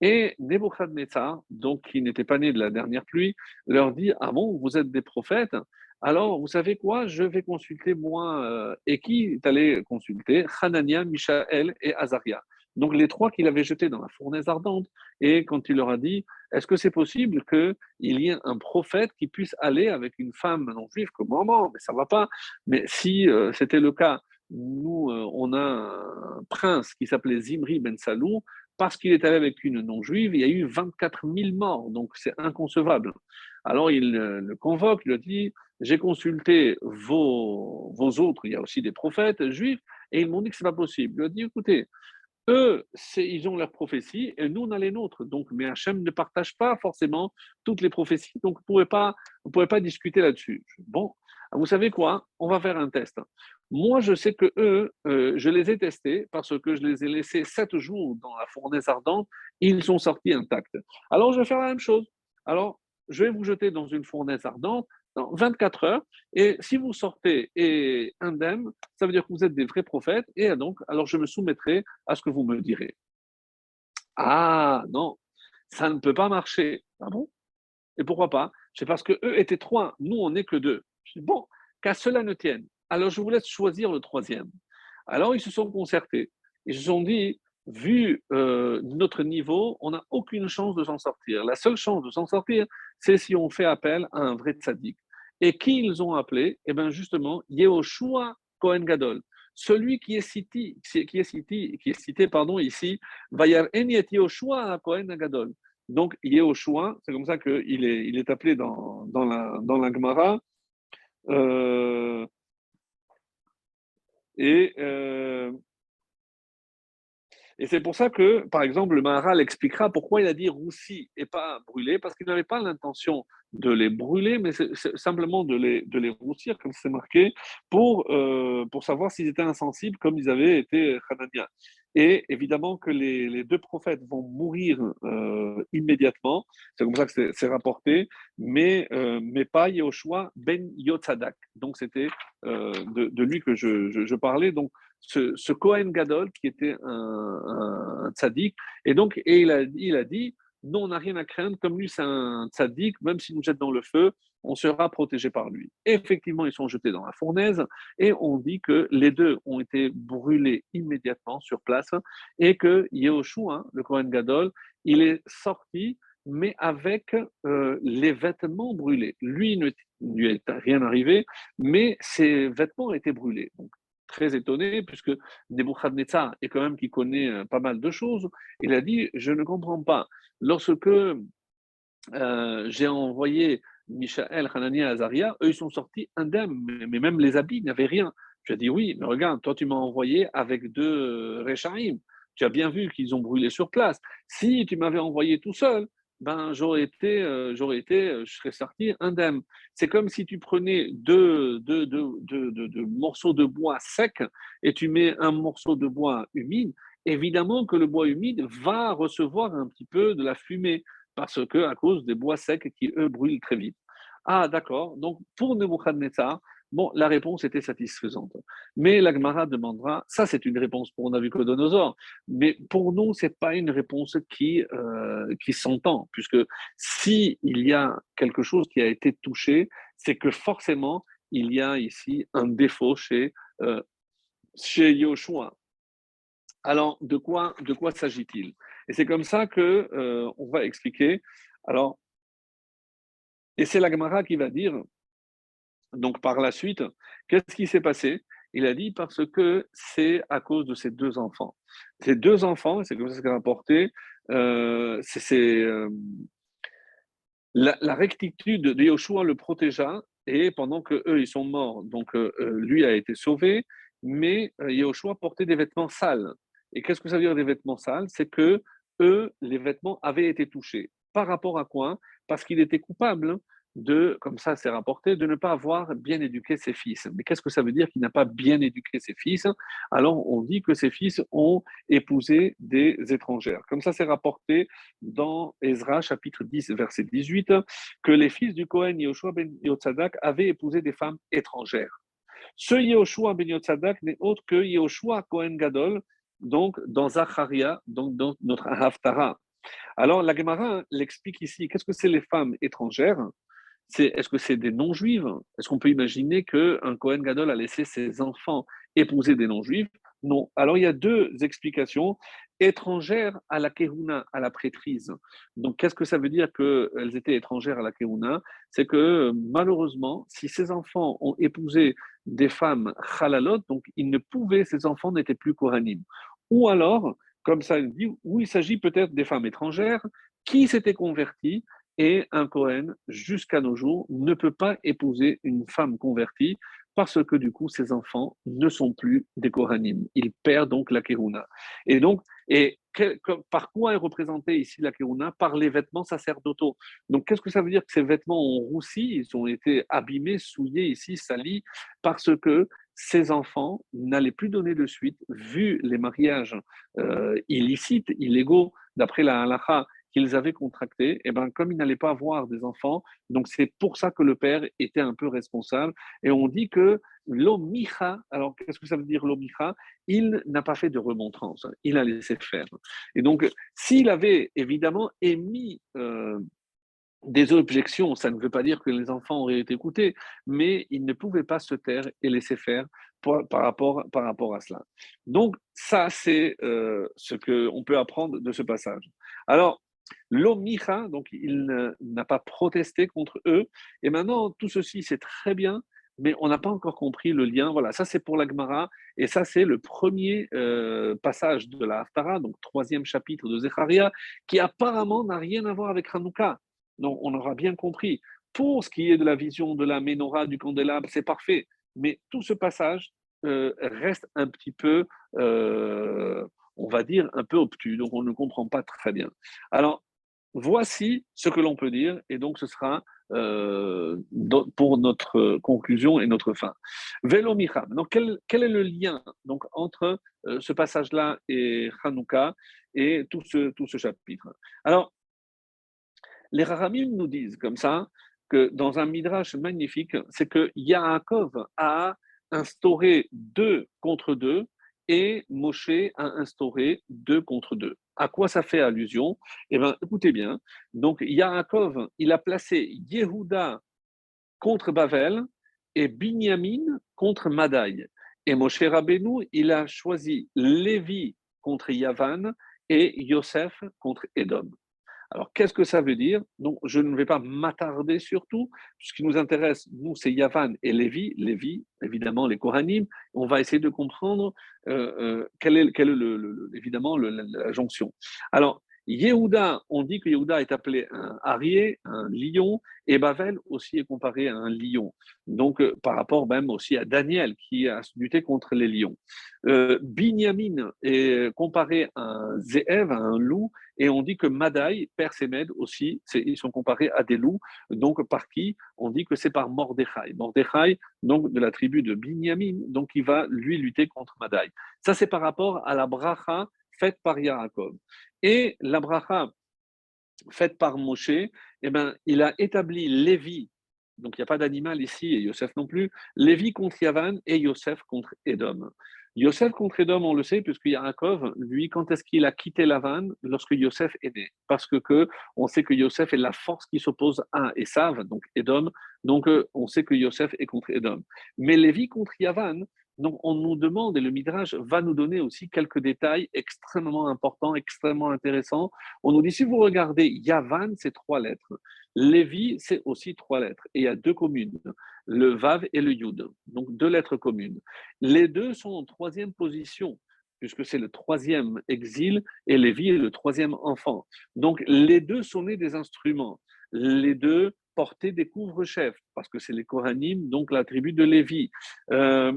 Et Nebuchadnezzar, donc qui n'était pas né de la dernière pluie, leur dit Ah bon, vous êtes des prophètes? Alors, vous savez quoi? Je vais consulter moi. Euh, et qui est allé consulter? Hanania, Michaël et Azaria. Donc, les trois qu'il avait jetés dans la fournaise ardente. Et quand il leur a dit Est-ce que c'est possible qu'il y ait un prophète qui puisse aller avec une femme non juive comme maman Mais ça ne va pas. Mais si euh, c'était le cas, nous, euh, on a un prince qui s'appelait Zimri Ben Salou, parce qu'il est allé avec une non-juive, il y a eu 24 000 morts, donc c'est inconcevable. Alors il le convoque, il lui dit, j'ai consulté vos, vos autres, il y a aussi des prophètes juifs, et ils m'ont dit que ce n'est pas possible. Il lui a dit, écoutez, eux, ils ont leurs prophéties et nous, on a les nôtres. Donc, mais Hachem ne partage pas forcément toutes les prophéties, donc on ne pouvait pas discuter là-dessus. Bon, vous savez quoi? On va faire un test. Moi, je sais que eux, euh, je les ai testés parce que je les ai laissés sept jours dans la fournaise ardente. Ils sont sortis intacts. Alors, je vais faire la même chose. Alors, je vais vous jeter dans une fournaise ardente dans 24 heures. Et si vous sortez et indemne, ça veut dire que vous êtes des vrais prophètes. Et donc, alors je me soumettrai à ce que vous me direz. Ah non, ça ne peut pas marcher. Ah bon? Et pourquoi pas? C'est parce que eux étaient trois, nous on n'est que deux. Je dis, bon, qu'à cela ne tienne. Alors, je vous laisse choisir le troisième. Alors, ils se sont concertés. Ils se sont dit, vu euh, notre niveau, on n'a aucune chance de s'en sortir. La seule chance de s'en sortir, c'est si on fait appel à un vrai tzaddik. Et qui ils ont appelé? Eh bien, justement, Yehoshua Kohen Gadol. Celui qui est cité, qui est cité, qui est cité pardon, ici, Vayar Yehoshua Kohen Gadol. Donc, Yehoshua, c'est comme ça qu'il est, il est appelé dans, dans, la, dans la Gemara. Euh, et, euh, et c'est pour ça que, par exemple, le Maharal expliquera pourquoi il a dit roussi et pas brûlé, parce qu'il n'avait pas l'intention de les brûler, mais simplement de les, de les roussir, comme c'est marqué, pour, euh, pour savoir s'ils étaient insensibles, comme ils avaient été Hanania. Et évidemment que les, les, deux prophètes vont mourir euh, immédiatement, c'est comme ça que c'est rapporté, mais, euh, mais pas Yehoshua ben Yotzadak. Donc c'était de, lui que je, je, je parlais. Donc ce, ce, Gadol qui était un, un tzaddik, et donc et il, a, il a dit non, on n'a rien à craindre, comme lui c'est un tzaddik, même s'il nous jette dans le feu, on sera protégé par lui. effectivement, ils sont jetés dans la fournaise et on dit que les deux ont été brûlés immédiatement sur place et que Yehoshua, le Kohen Gadol, il est sorti mais avec euh, les vêtements brûlés. Lui, il ne lui est rien arrivé, mais ses vêtements étaient brûlés. Donc, très étonné, puisque Nebuchadnezzar est quand même qui connaît euh, pas mal de choses. Il a dit Je ne comprends pas. Lorsque euh, j'ai envoyé Michael, Hanania, Azaria, eux, ils sont sortis indemnes, mais même les habits n'avaient rien. Tu as dit oui, mais regarde, toi, tu m'as envoyé avec deux Rechaim. Tu as bien vu qu'ils ont brûlé sur place. Si tu m'avais envoyé tout seul, ben, j'aurais été, euh, j'aurais été, euh, je serais sorti indemne. C'est comme si tu prenais deux, deux, deux, morceaux de bois secs et tu mets un morceau de bois humide. Évidemment que le bois humide va recevoir un petit peu de la fumée parce que à cause des bois secs qui eux brûlent très vite. Ah d'accord. Donc pour Nebuchadnezzar, Bon, la réponse était satisfaisante. Mais l'Agmara demandera, ça c'est une réponse pour Nabucodonosor, mais pour nous, ce n'est pas une réponse qui, euh, qui s'entend, puisque s'il y a quelque chose qui a été touché, c'est que forcément, il y a ici un défaut chez, euh, chez Yoshua. Alors, de quoi, de quoi s'agit-il? Et c'est comme ça que euh, on va expliquer. Alors, et c'est l'Agmara qui va dire donc par la suite, qu'est-ce qui s'est passé? Il a dit parce que c'est à cause de ces deux enfants. Ces deux enfants, c'est comme ça qu'il a rapporté, euh, c'est euh, la, rectitude de Yoshua le protégea et pendant que eux ils sont morts, donc euh, lui a été sauvé, mais Yoshua portait des vêtements sales. Et qu'est-ce que ça veut dire des vêtements sales? C'est que eux, les vêtements avaient été touchés. Par rapport à quoi? Parce qu'il était coupable de, comme ça c'est rapporté, de ne pas avoir bien éduqué ses fils. Mais qu'est-ce que ça veut dire qu'il n'a pas bien éduqué ses fils? Alors on dit que ses fils ont épousé des étrangères. Comme ça c'est rapporté dans Ezra chapitre 10 verset 18 que les fils du Cohen Yehoshua ben Yotzadak avaient épousé des femmes étrangères. Ce Yehoshua ben Yotzadak n'est autre que Yehoshua Cohen Gadol, donc dans Zacharia, donc dans notre Haftara. Alors la Gemara l'explique ici. Qu'est-ce que c'est les femmes étrangères? Est-ce que c'est des non-juifs? Est-ce qu'on peut imaginer qu'un Cohen Gadol a laissé ses enfants épouser des non-juifs? Non. Alors il y a deux explications étrangères à la Kehuna, à la prêtrise. Donc qu'est-ce que ça veut dire qu'elles étaient étrangères à la Kehuna? C'est que malheureusement, si ces enfants ont épousé des femmes halalot, donc ils ne pouvaient, ces enfants n'étaient plus Kohanim. Ou alors, comme ça dit, où il s'agit peut-être des femmes étrangères qui s'étaient converties et un Cohen, jusqu'à nos jours, ne peut pas épouser une femme convertie parce que du coup, ses enfants ne sont plus des Kohanim. Il perd donc la Keruna. Et donc, et par quoi est représentée ici la Keruna Par les vêtements sacerdotaux. Donc, qu'est-ce que ça veut dire que ces vêtements ont roussi? Ils ont été abîmés, souillés ici, salis, parce que ces enfants n'allaient plus donner de suite, vu les mariages euh, illicites, illégaux, d'après la halakha, qu'ils avaient contracté, et eh ben, comme ils n'allaient pas avoir des enfants, donc c'est pour ça que le père était un peu responsable. Et on dit que l'omicha, alors qu'est-ce que ça veut dire l'omicha? Il n'a pas fait de remontrance, il a laissé faire. Et donc, s'il avait évidemment émis euh, des objections, ça ne veut pas dire que les enfants auraient été écoutés, mais il ne pouvait pas se taire et laisser faire par, rapport, par rapport à cela. Donc, ça, c'est euh, ce qu'on peut apprendre de ce passage. Alors, L'Omicha, donc il n'a pas protesté contre eux. Et maintenant, tout ceci, c'est très bien, mais on n'a pas encore compris le lien. Voilà, ça c'est pour la Gemara, et ça c'est le premier euh, passage de la Haftara, donc troisième chapitre de Zecharia, qui apparemment n'a rien à voir avec Hanouka. Donc on aura bien compris. Pour ce qui est de la vision de la menorah, du candélabre, c'est parfait, mais tout ce passage euh, reste un petit peu... Euh, on va dire, un peu obtus, donc on ne comprend pas très bien. Alors, voici ce que l'on peut dire, et donc ce sera euh, pour notre conclusion et notre fin. Velo Donc, quel, est le lien donc, entre euh, ce passage-là et Hanouka et tout ce, tout ce chapitre? Alors, les Rahamim nous disent comme ça que dans un midrash magnifique, c'est que Yaakov a instauré deux contre deux et Moshe a instauré deux contre deux. À quoi ça fait allusion? Eh bien, écoutez bien. Donc, Yaakov, il a placé Yehuda contre Bavel et Binyamin contre Madaï. Et Moshe Rabbeinu, il a choisi Lévi contre Yavan et Yosef contre Edom. Alors, qu'est-ce que ça veut dire? Donc, je ne vais pas m'attarder sur tout. Ce qui nous intéresse, nous, c'est Yavan et Lévi. Lévi, évidemment, les Kohanim. On va essayer de comprendre euh, euh, quelle est, évidemment la jonction. Alors, Yehuda, on dit que Yehuda est appelé un arié, un lion, et Bavel aussi est comparé à un lion. Donc, euh, par rapport même aussi à Daniel qui a lutté contre les lions. Euh, Binyamin est comparé à un Zeev, à un loup, et on dit que Madaï, père Sémed aussi, ils sont comparés à des loups. Donc, par qui? On dit que c'est par Mordechai. Mordechai, donc de la tribu de Binyamin, donc il va lui lutter contre Madaï. Ça, c'est par rapport à la bracha faite par Yaakov. Et la bracha faite par Moshe, eh ben, il a établi Lévi, donc il n'y a pas d'animal ici, et Yosef non plus, Lévi contre Yavan et Yosef contre Edom. Yosef contre Edom, on le sait, puisque Yaakov, lui, quand est-ce qu'il a quitté Lavan? Lorsque Yosef est né. Parce que, que on sait que Yosef est la force qui s'oppose à Esav, donc Edom, donc euh, on sait que Yosef est contre Edom. Mais Lévi contre Yavan, donc, on nous demande, et le Midrash va nous donner aussi quelques détails extrêmement importants, extrêmement intéressants. On nous dit, si vous regardez Yavan, c'est trois lettres. Lévi, c'est aussi trois lettres. Et il y a deux communes, le Vav et le Yud. Donc, deux lettres communes. Les deux sont en troisième position puisque c'est le troisième exil et Lévi est le troisième enfant. Donc les deux sont nés des instruments. Les deux portaient des couvre-chefs, parce que c'est les Kohanim, donc la tribu de Lévi. Euh,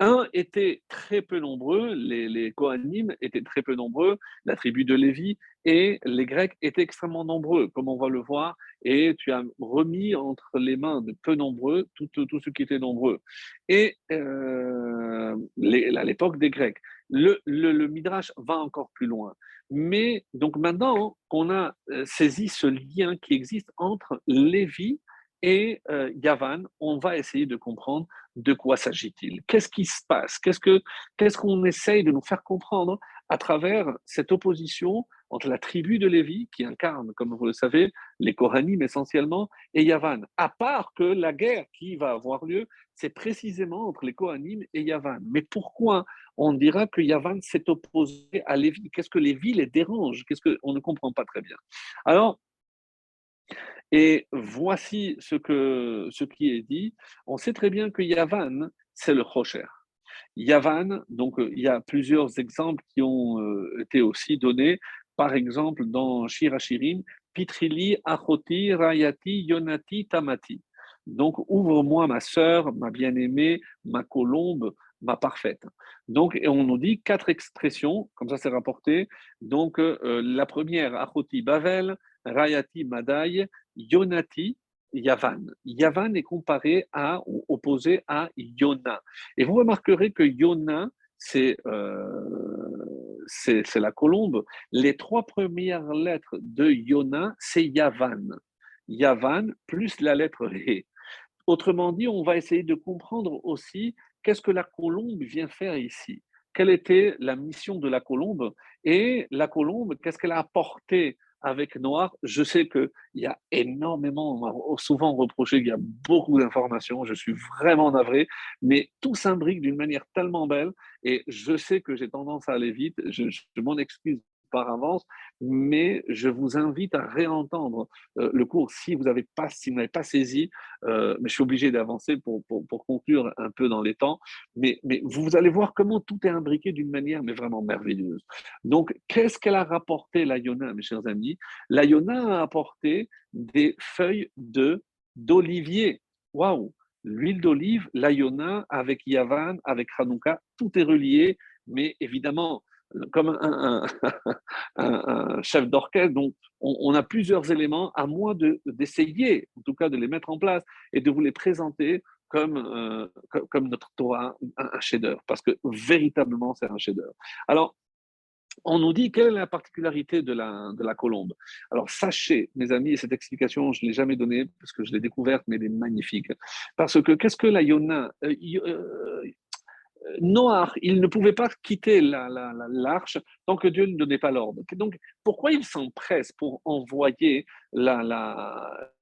un était très peu nombreux, les, les Kohanim étaient très peu nombreux, la tribu de Lévi, et les Grecs étaient extrêmement nombreux, comme on va le voir, et tu as remis entre les mains de peu nombreux tous ceux qui étaient nombreux. Et euh, à l'époque des Grecs, le, le, Midrash va encore plus loin. Mais donc maintenant qu'on a euh, saisi ce lien qui existe entre Lévi et euh, Yavan, on va essayer de comprendre de quoi s'agit-il. Qu'est-ce qui se passe? Qu'est-ce qu'on ce qu'on essaye de nous faire comprendre à travers cette opposition entre la tribu de Lévi, qui incarne, comme vous le savez, les Kohanim essentiellement, et Yavan? À part que la guerre qui va avoir lieu, c'est précisément entre les Kohanim et Yavan. Mais pourquoi on dira que Yavan s'est opposé à Lévi? Qu'est-ce que Lévi les dérange? Qu'est-ce qu'on ne comprend pas très bien. Alors, et voici ce, qui est dit. On sait très bien que Yavan, c'est le Rocher. Yavan, donc euh, il y a plusieurs exemples qui ont euh, été aussi donnés. Par exemple, dans Shirachirim, Pitrili, Achoti, Rayati, Yonati, Tamati. Donc, ouvre-moi ma sœur, ma bien-aimée, ma colombe, ma parfaite. Donc, et on nous dit quatre expressions, comme ça c'est rapporté. Donc, euh, la première, Achoti, Bavel, Rayati, Madai, Yonati, Yavan. Yavan est comparé à ou opposé à Yona. Et vous remarquerez que Yona, euh, c'est c'est la colombe. Les trois premières lettres de Yona, c'est Yavan. Yavan plus la lettre He. Autrement dit, on va essayer de comprendre aussi qu'est-ce que la colombe vient faire ici. Quelle était la mission de la colombe? Et la colombe, qu'est-ce qu'elle a apporté avec Noir, je sais qu'il y a énormément, on m'a souvent reproché qu'il y a beaucoup d'informations, je suis vraiment navré, mais tout s'imbrique d'une manière tellement belle. Et je sais que j'ai tendance à aller vite, je, je m'en excuse par avance, mais je vous invite à réentendre euh, le cours si vous n'avez pas, si pas saisi. Euh, mais je suis obligé d'avancer pour, pour, conclure un peu dans les temps. Mais, mais vous allez voir comment tout est imbriqué d'une manière mais vraiment merveilleuse. Donc, qu'est-ce qu'elle a rapporté la Yona, mes chers amis? La Yona a apporté des feuilles de d'olivier. Waouh L'huile d'olive, la Yona, avec Yavan, avec Hanouka, tout est relié, mais évidemment, comme un, chef d'orchestre. Donc, on, a plusieurs éléments, à moins d'essayer, en tout cas, de les mettre en place et de vous les présenter comme, euh, comme, notre Torah, un, chef-d'œuvre, parce que véritablement, c'est un chef-d'œuvre. Alors, on nous dit quelle est la particularité de la, de la colombe. Alors sachez, mes amis, et cette explication, je ne l'ai jamais donnée parce que je l'ai découverte, mais elle est magnifique. Parce que qu'est-ce que la Yona euh, noir, il ne pouvait pas quitter l'arche tant que Dieu ne donnait pas l'ordre. Donc, pourquoi il s'empresse pour envoyer la,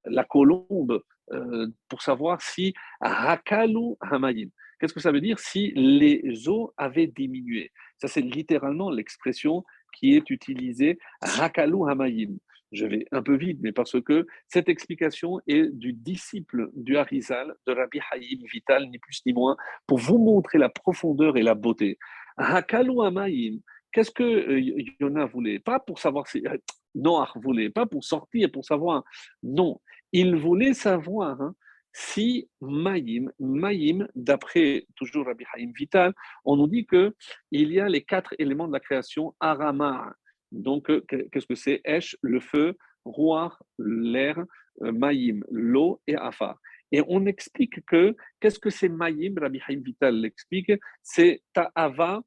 la, colombe euh, pour savoir si Rakalu Hamayim Qu'est-ce que ça veut dire si les eaux avaient diminué? Ça, c'est littéralement l'expression qui est utilisée Rakalu Hamayim je vais un peu vite, mais parce que cette explication est du disciple du Harizal, de Rabbi Haïm Vital, ni plus ni moins, pour vous montrer la profondeur et la beauté. Hakalu Amaim, qu'est-ce que euh, Yona voulait? Pas pour savoir si euh, Noach voulait, pas pour sortir, pour savoir. Non, il voulait savoir hein, si Maïm, Maïm, d'après toujours Rabbi Haïm Vital, on nous dit que il y a les quatre éléments de la création Arama. Donc, euh, qu'est-ce que c'est? Esh, le feu, Roi, l'air, Maïm, l'eau et Afar. Et on explique que, qu'est-ce que c'est Maïm Rabbi Haïm Vital l'explique, c'est Ta'ava,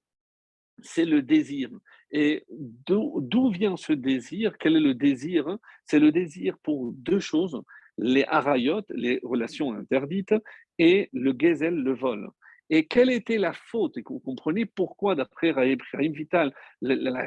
c'est le désir. Et d'où vient ce désir? Quel est le désir? C'est le désir pour deux choses les harayot, les relations interdites, et le gezel, le vol. Et quelle était la faute? Et vous comprenez pourquoi, d'après Rahim Vital, la,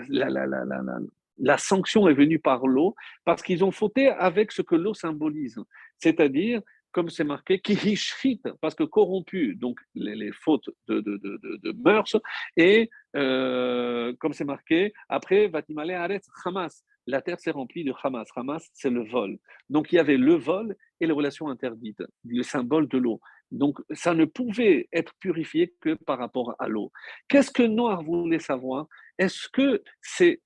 sanction est venue par l'eau? Parce qu'ils ont fauté avec ce que l'eau symbolise. C'est-à-dire, comme c'est marqué, qui parce que corrompu, donc les, fautes de, de, de, de, mœurs, et euh, comme c'est marqué, après, Vatimale Aretz Hamas, la terre s'est remplie de Hamas. Hamas, c'est le vol. Donc il y avait le vol et les relations interdites, le symbole de l'eau. Donc ça ne pouvait être purifié que par rapport à l'eau. Qu'est-ce que Noir voulait savoir? Est-ce que c'est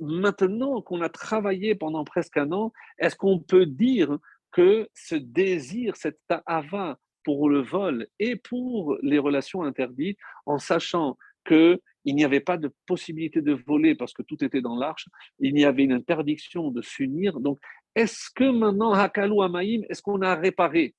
maintenant qu'on a travaillé pendant presque un an, est-ce qu'on peut dire que ce désir, cette ta'ava pour le vol et pour les relations interdites, en sachant qu'il n'y avait pas de possibilité de voler parce que tout était dans l'arche, il y avait une interdiction de s'unir. Donc, est-ce que maintenant, Hakalu Amaïm, est-ce qu'on a réparé?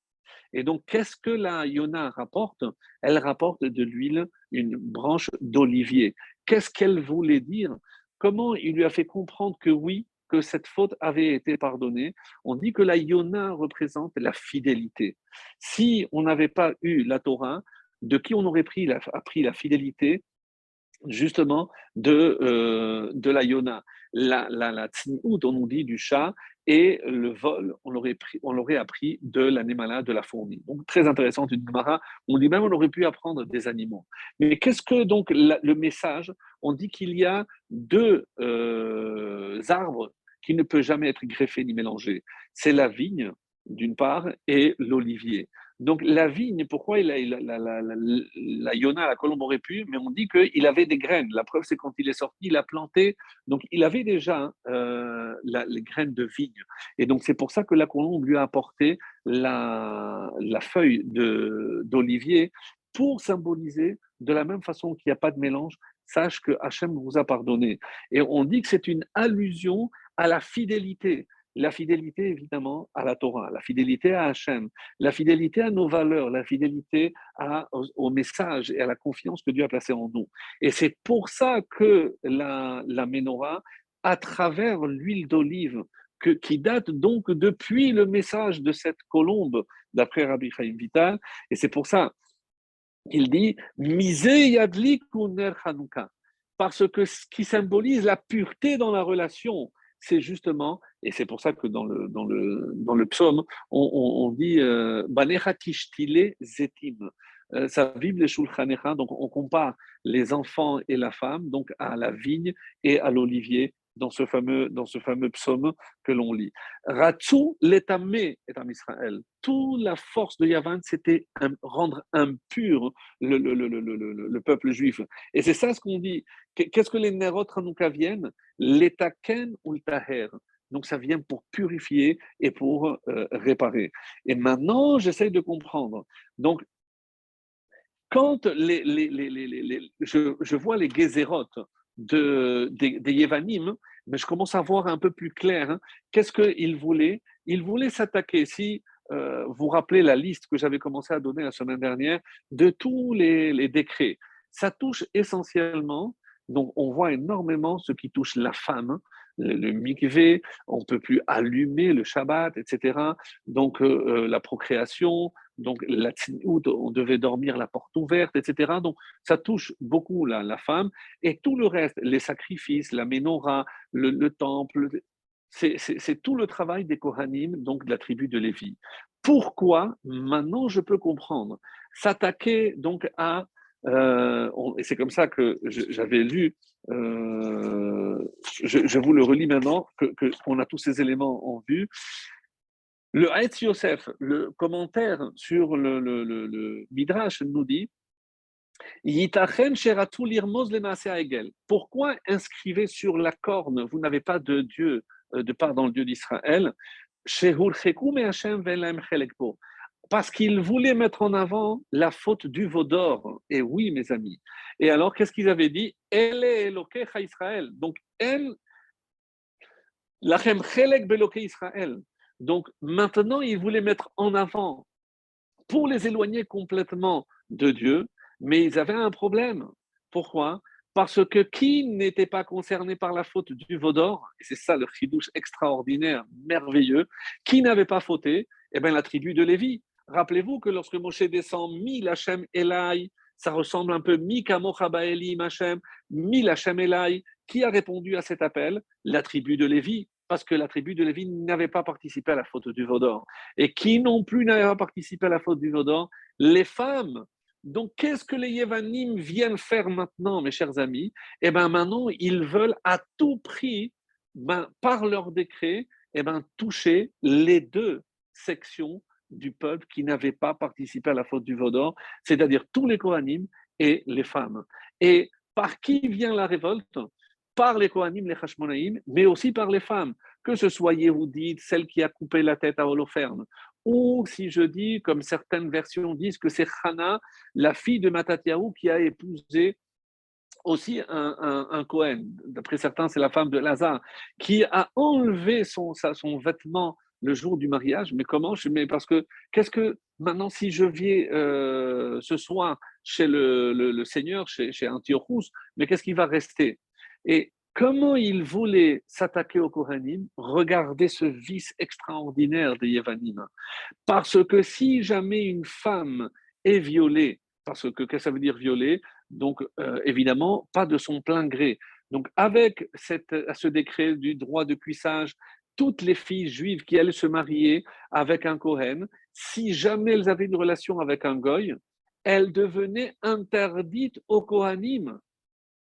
Et donc, qu'est-ce que la Yona rapporte? Elle rapporte de l'huile, une branche d'olivier. Qu'est-ce qu'elle voulait dire? Comment il lui a fait comprendre que oui, que cette faute avait été pardonnée? On dit que la Yona représente la fidélité. Si on n'avait pas eu la Torah, de qui on aurait pris la, appris la fidélité justement de, euh, de la Yona? La, la, la on nous dit du chat, et le vol, on l'aurait, l'aurait appris de l'animal, de la fourmi. Donc, très intéressant, une Gemara. On dit même on aurait pu apprendre des animaux. Mais qu'est-ce que donc le message? On dit qu'il y a deux euh, arbres qui ne peuvent jamais être greffés ni mélangés. C'est la vigne, d'une part, et l'olivier. Donc la vigne, pourquoi la, la, la, Yona, la colombe aurait pu, mais on dit qu'il avait des graines. La preuve, c'est quand il est sorti, il a planté. Donc il avait déjà euh, les graines de vigne. Et donc c'est pour ça que la colombe lui a apporté la, feuille d'olivier pour symboliser de la même façon qu'il n'y a pas de mélange, sache que Hachem vous a pardonné. Et on dit que c'est une allusion à la fidélité la fidélité évidemment à la Torah, la fidélité à Hachem, la fidélité à nos valeurs, la fidélité au, message et à la confiance que Dieu a placé en nous. Et c'est pour ça que la, la menorah, à travers l'huile d'olive, qui date donc depuis le message de cette colombe, d'après Rabbi Chaim Vital, et c'est pour ça qu'il dit Misé yadlik parce que ce qui symbolise la pureté dans la relation, c'est justement, et c'est pour ça que dans le, dans le, dans le psaume, on, on, dit euh, zetim. Euh, ça vive les shulchanecha, donc on compare les enfants et la femme donc à la vigne et à l'olivier dans ce fameux, dans ce fameux psaume que l'on lit. Ratsu l'étamé est en Israël. Toute la force de Yavan, c'était rendre impur le, le, le, le, peuple juif. Et c'est ça ce qu'on dit. Qu'est-ce que les Nerot Hanouka viennent? L'étaken ou le taher. Donc ça vient pour purifier et pour euh, réparer. Et maintenant, j'essaye de comprendre. Donc, quand je, vois les Gézérotes, de, des, des Yévanim, mais je commence à voir un peu plus clair. Hein. Qu'est-ce qu'il voulait Il voulait s'attaquer, si euh, vous rappelez la liste que j'avais commencé à donner la semaine dernière, de tous les décrets. Ça touche essentiellement, donc on voit énormément ce qui touche la femme, hein le mikvé, on ne peut plus allumer le Shabbat, etc. Donc euh, euh, la procréation, donc la on devait dormir la porte ouverte, etc. Donc ça touche beaucoup la, femme et tout le reste, les sacrifices, la menorah, le, temple, c'est tout le travail des Kohanim, donc de la tribu de Lévi. Pourquoi? Maintenant, je peux comprendre. S'attaquer donc à euh, et c'est comme ça que j'avais lu, euh, je, vous le relis maintenant, qu'on que, a tous ces éléments en vue. Le Haït Yosef, le commentaire sur le, le, le, Midrash nous dit Pourquoi inscrivez sur la corne Vous n'avez pas de Dieu, euh, de part dans le Dieu d'Israël. Parce qu'il voulait mettre en avant la faute du veau d'or. Et oui, mes amis. Et alors, qu'est-ce qu'ils avaient dit? Elle est Israël. Donc, elle, Lachem Chelek Beloke Israël. Donc, maintenant, ils voulaient mettre en avant pour les éloigner complètement de Dieu, mais ils avaient un problème. Pourquoi? Parce que qui n'était pas concerné par la faute du Vaudor, et c'est ça le chidouche extraordinaire, merveilleux, qui n'avait pas fauté? Eh bien, la tribu de Lévi. Rappelez-vous que lorsque Moshe descend, mi Hachem Elai, ça ressemble un peu mi Kamochabaeli Hachem, mi Elai, qui a répondu à cet appel? La tribu de Lévi parce que la tribu de Lévi n'avait pas participé à la faute du Vaudor. Et qui non plus n'avait pas participé à la faute du Vaudor Les femmes. Donc, qu'est-ce que les Yévanim viennent faire maintenant, mes chers amis? Eh bien, maintenant, ils veulent à tout prix, ben, par leur décret, eh ben, toucher les deux sections du peuple qui n'avaient pas participé à la faute du Vaudor, c'est-à-dire tous les Kohanim et les femmes. Et par qui vient la révolte? Par les Kohanim, les Hashmonaïm, mais aussi par les femmes, que ce soit Yehudit, celle qui a coupé la tête à Holoferne, ou si je dis, comme certaines versions disent, que c'est Hana, la fille de Matatiaou, qui a épousé aussi un, un, Kohen. D'après certains, c'est la femme de Lazare, qui a enlevé son, son vêtement le jour du mariage. Mais comment Mais parce que, qu'est-ce que, maintenant, si je viens euh, ce soir chez le, le, Seigneur, chez, chez Antiochus, mais qu'est-ce qui va rester? Et comment il voulait s'attaquer au Kohanim, regardez ce vice extraordinaire des Yevanim? Parce que si jamais une femme est violée, parce que qu'est-ce que ça veut dire violer? Donc, euh, évidemment, pas de son plein gré. Donc, avec cette, ce décret du droit de cuissage, toutes les filles juives qui allaient se marier avec un Kohen, si jamais elles avaient une relation avec un Goy, elles devenaient interdites au Kohanim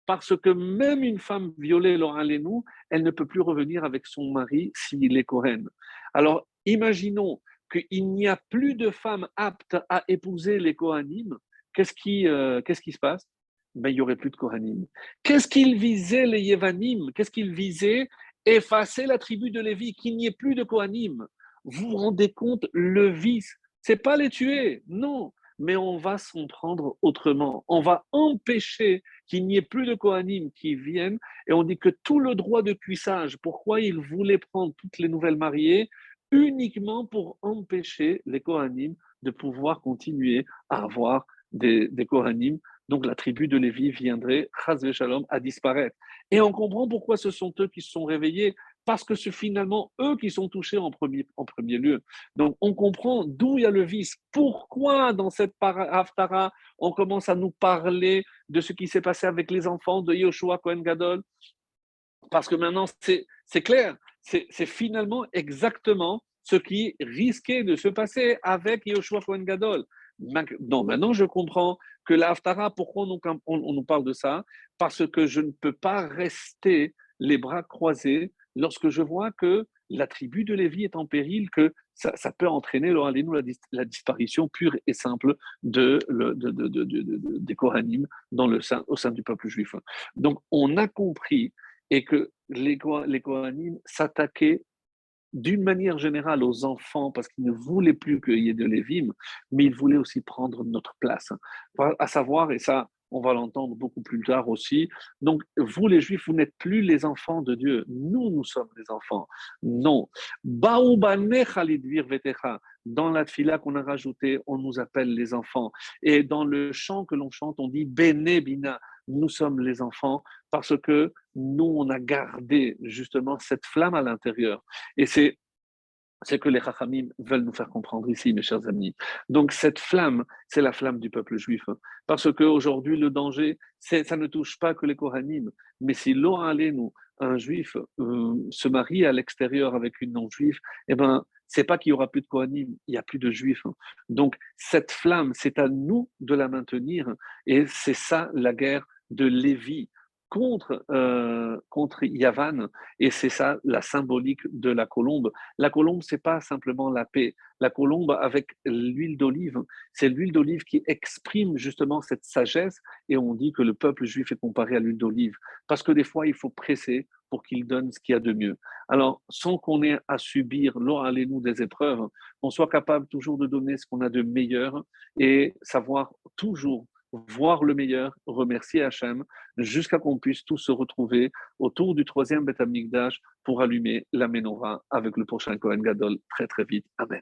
parce que même une femme violée, nous, elle ne peut plus revenir avec son mari s'il est Kohen. Alors, imaginons qu'il n'y a plus de femmes aptes à épouser les Kohanim. Qu'est-ce qui, euh, se passe? Ben, Il n'y aurait plus de Kohanim. Qu'est-ce qu'ils visaient, les Yevanim? Qu'est-ce qu'ils visaient Effacer la tribu de Lévi, qu'il n'y ait plus de Kohanim. Vous vous rendez compte le vice C'est pas les tuer, non mais on va s'en prendre autrement. On va empêcher qu'il n'y ait plus de Kohanim qui viennent et on dit que tout le droit de cuissage, pourquoi il voulait prendre toutes les nouvelles mariées uniquement pour empêcher les Kohanim de pouvoir continuer à avoir des, des Kohanim. Donc la tribu de Lévi viendrait, Shalom, à disparaître. Et on comprend pourquoi ce sont eux qui se sont réveillés parce que c'est finalement eux qui sont touchés en premier, en premier lieu. Donc on comprend d'où il y a le vice. Pourquoi dans cette Haftara, on commence à nous parler de ce qui s'est passé avec les enfants de Yoshua Cohen Gadol? Parce que maintenant, c'est clair, c'est finalement exactement ce qui risquait de se passer avec Yoshua Cohen Gadol. Non, maintenant je comprends que la pourquoi on, on nous parle de ça? Parce que je ne peux pas rester les bras croisés lorsque je vois que la tribu de Lévi est en péril, que ça, peut entraîner la, la, disparition pure et simple de, des Kohanim dans le au sein du peuple juif. Donc on a compris et que les, les Kohanim s'attaquaient d'une manière générale aux enfants parce qu'ils ne voulaient plus qu'il y ait de Lévim, mais ils voulaient aussi prendre notre place. À savoir, et ça, on va l'entendre beaucoup plus tard aussi. Donc, vous les Juifs, vous n'êtes plus les enfants de Dieu. Nous, nous sommes les enfants. Non. Dans la fila qu'on a rajouté, on nous appelle les enfants. Et dans le chant que l'on chante, on dit Bene Bina. Nous sommes les enfants parce que nous, on a gardé justement cette flamme à l'intérieur. Et c'est c'est que les Chachamim veulent nous faire comprendre ici, mes chers amis. Donc cette flamme, c'est la flamme du peuple juif. Hein. Parce qu'aujourd'hui, le danger, ça ne touche pas que les Kohanim. Mais si l'on nous, un juif, euh, se marie à l'extérieur avec une non-juive, eh ben, c'est pas qu'il y aura plus de Kohanim, il n'y a plus de juifs. Hein. Donc cette flamme, c'est à nous de la maintenir. Et c'est ça la guerre de Lévi contre, euh, contre Yavan. Et c'est ça la symbolique de la colombe. La colombe, c'est pas simplement la paix. La colombe avec l'huile d'olive, c'est l'huile d'olive qui exprime justement cette sagesse. Et on dit que le peuple juif est comparé à l'huile d'olive. Parce que des fois, il faut presser pour qu'il donne ce qu'il y a de mieux. Alors, sans qu'on ait à subir, allez-nous des épreuves, qu'on soit capable toujours de donner ce qu'on a de meilleur et savoir toujours voir le meilleur, remercier Hachem, jusqu'à qu'on puisse tous se retrouver autour du troisième Beth pour allumer la menorah avec le prochain Kohen Gadol très très vite. Amen.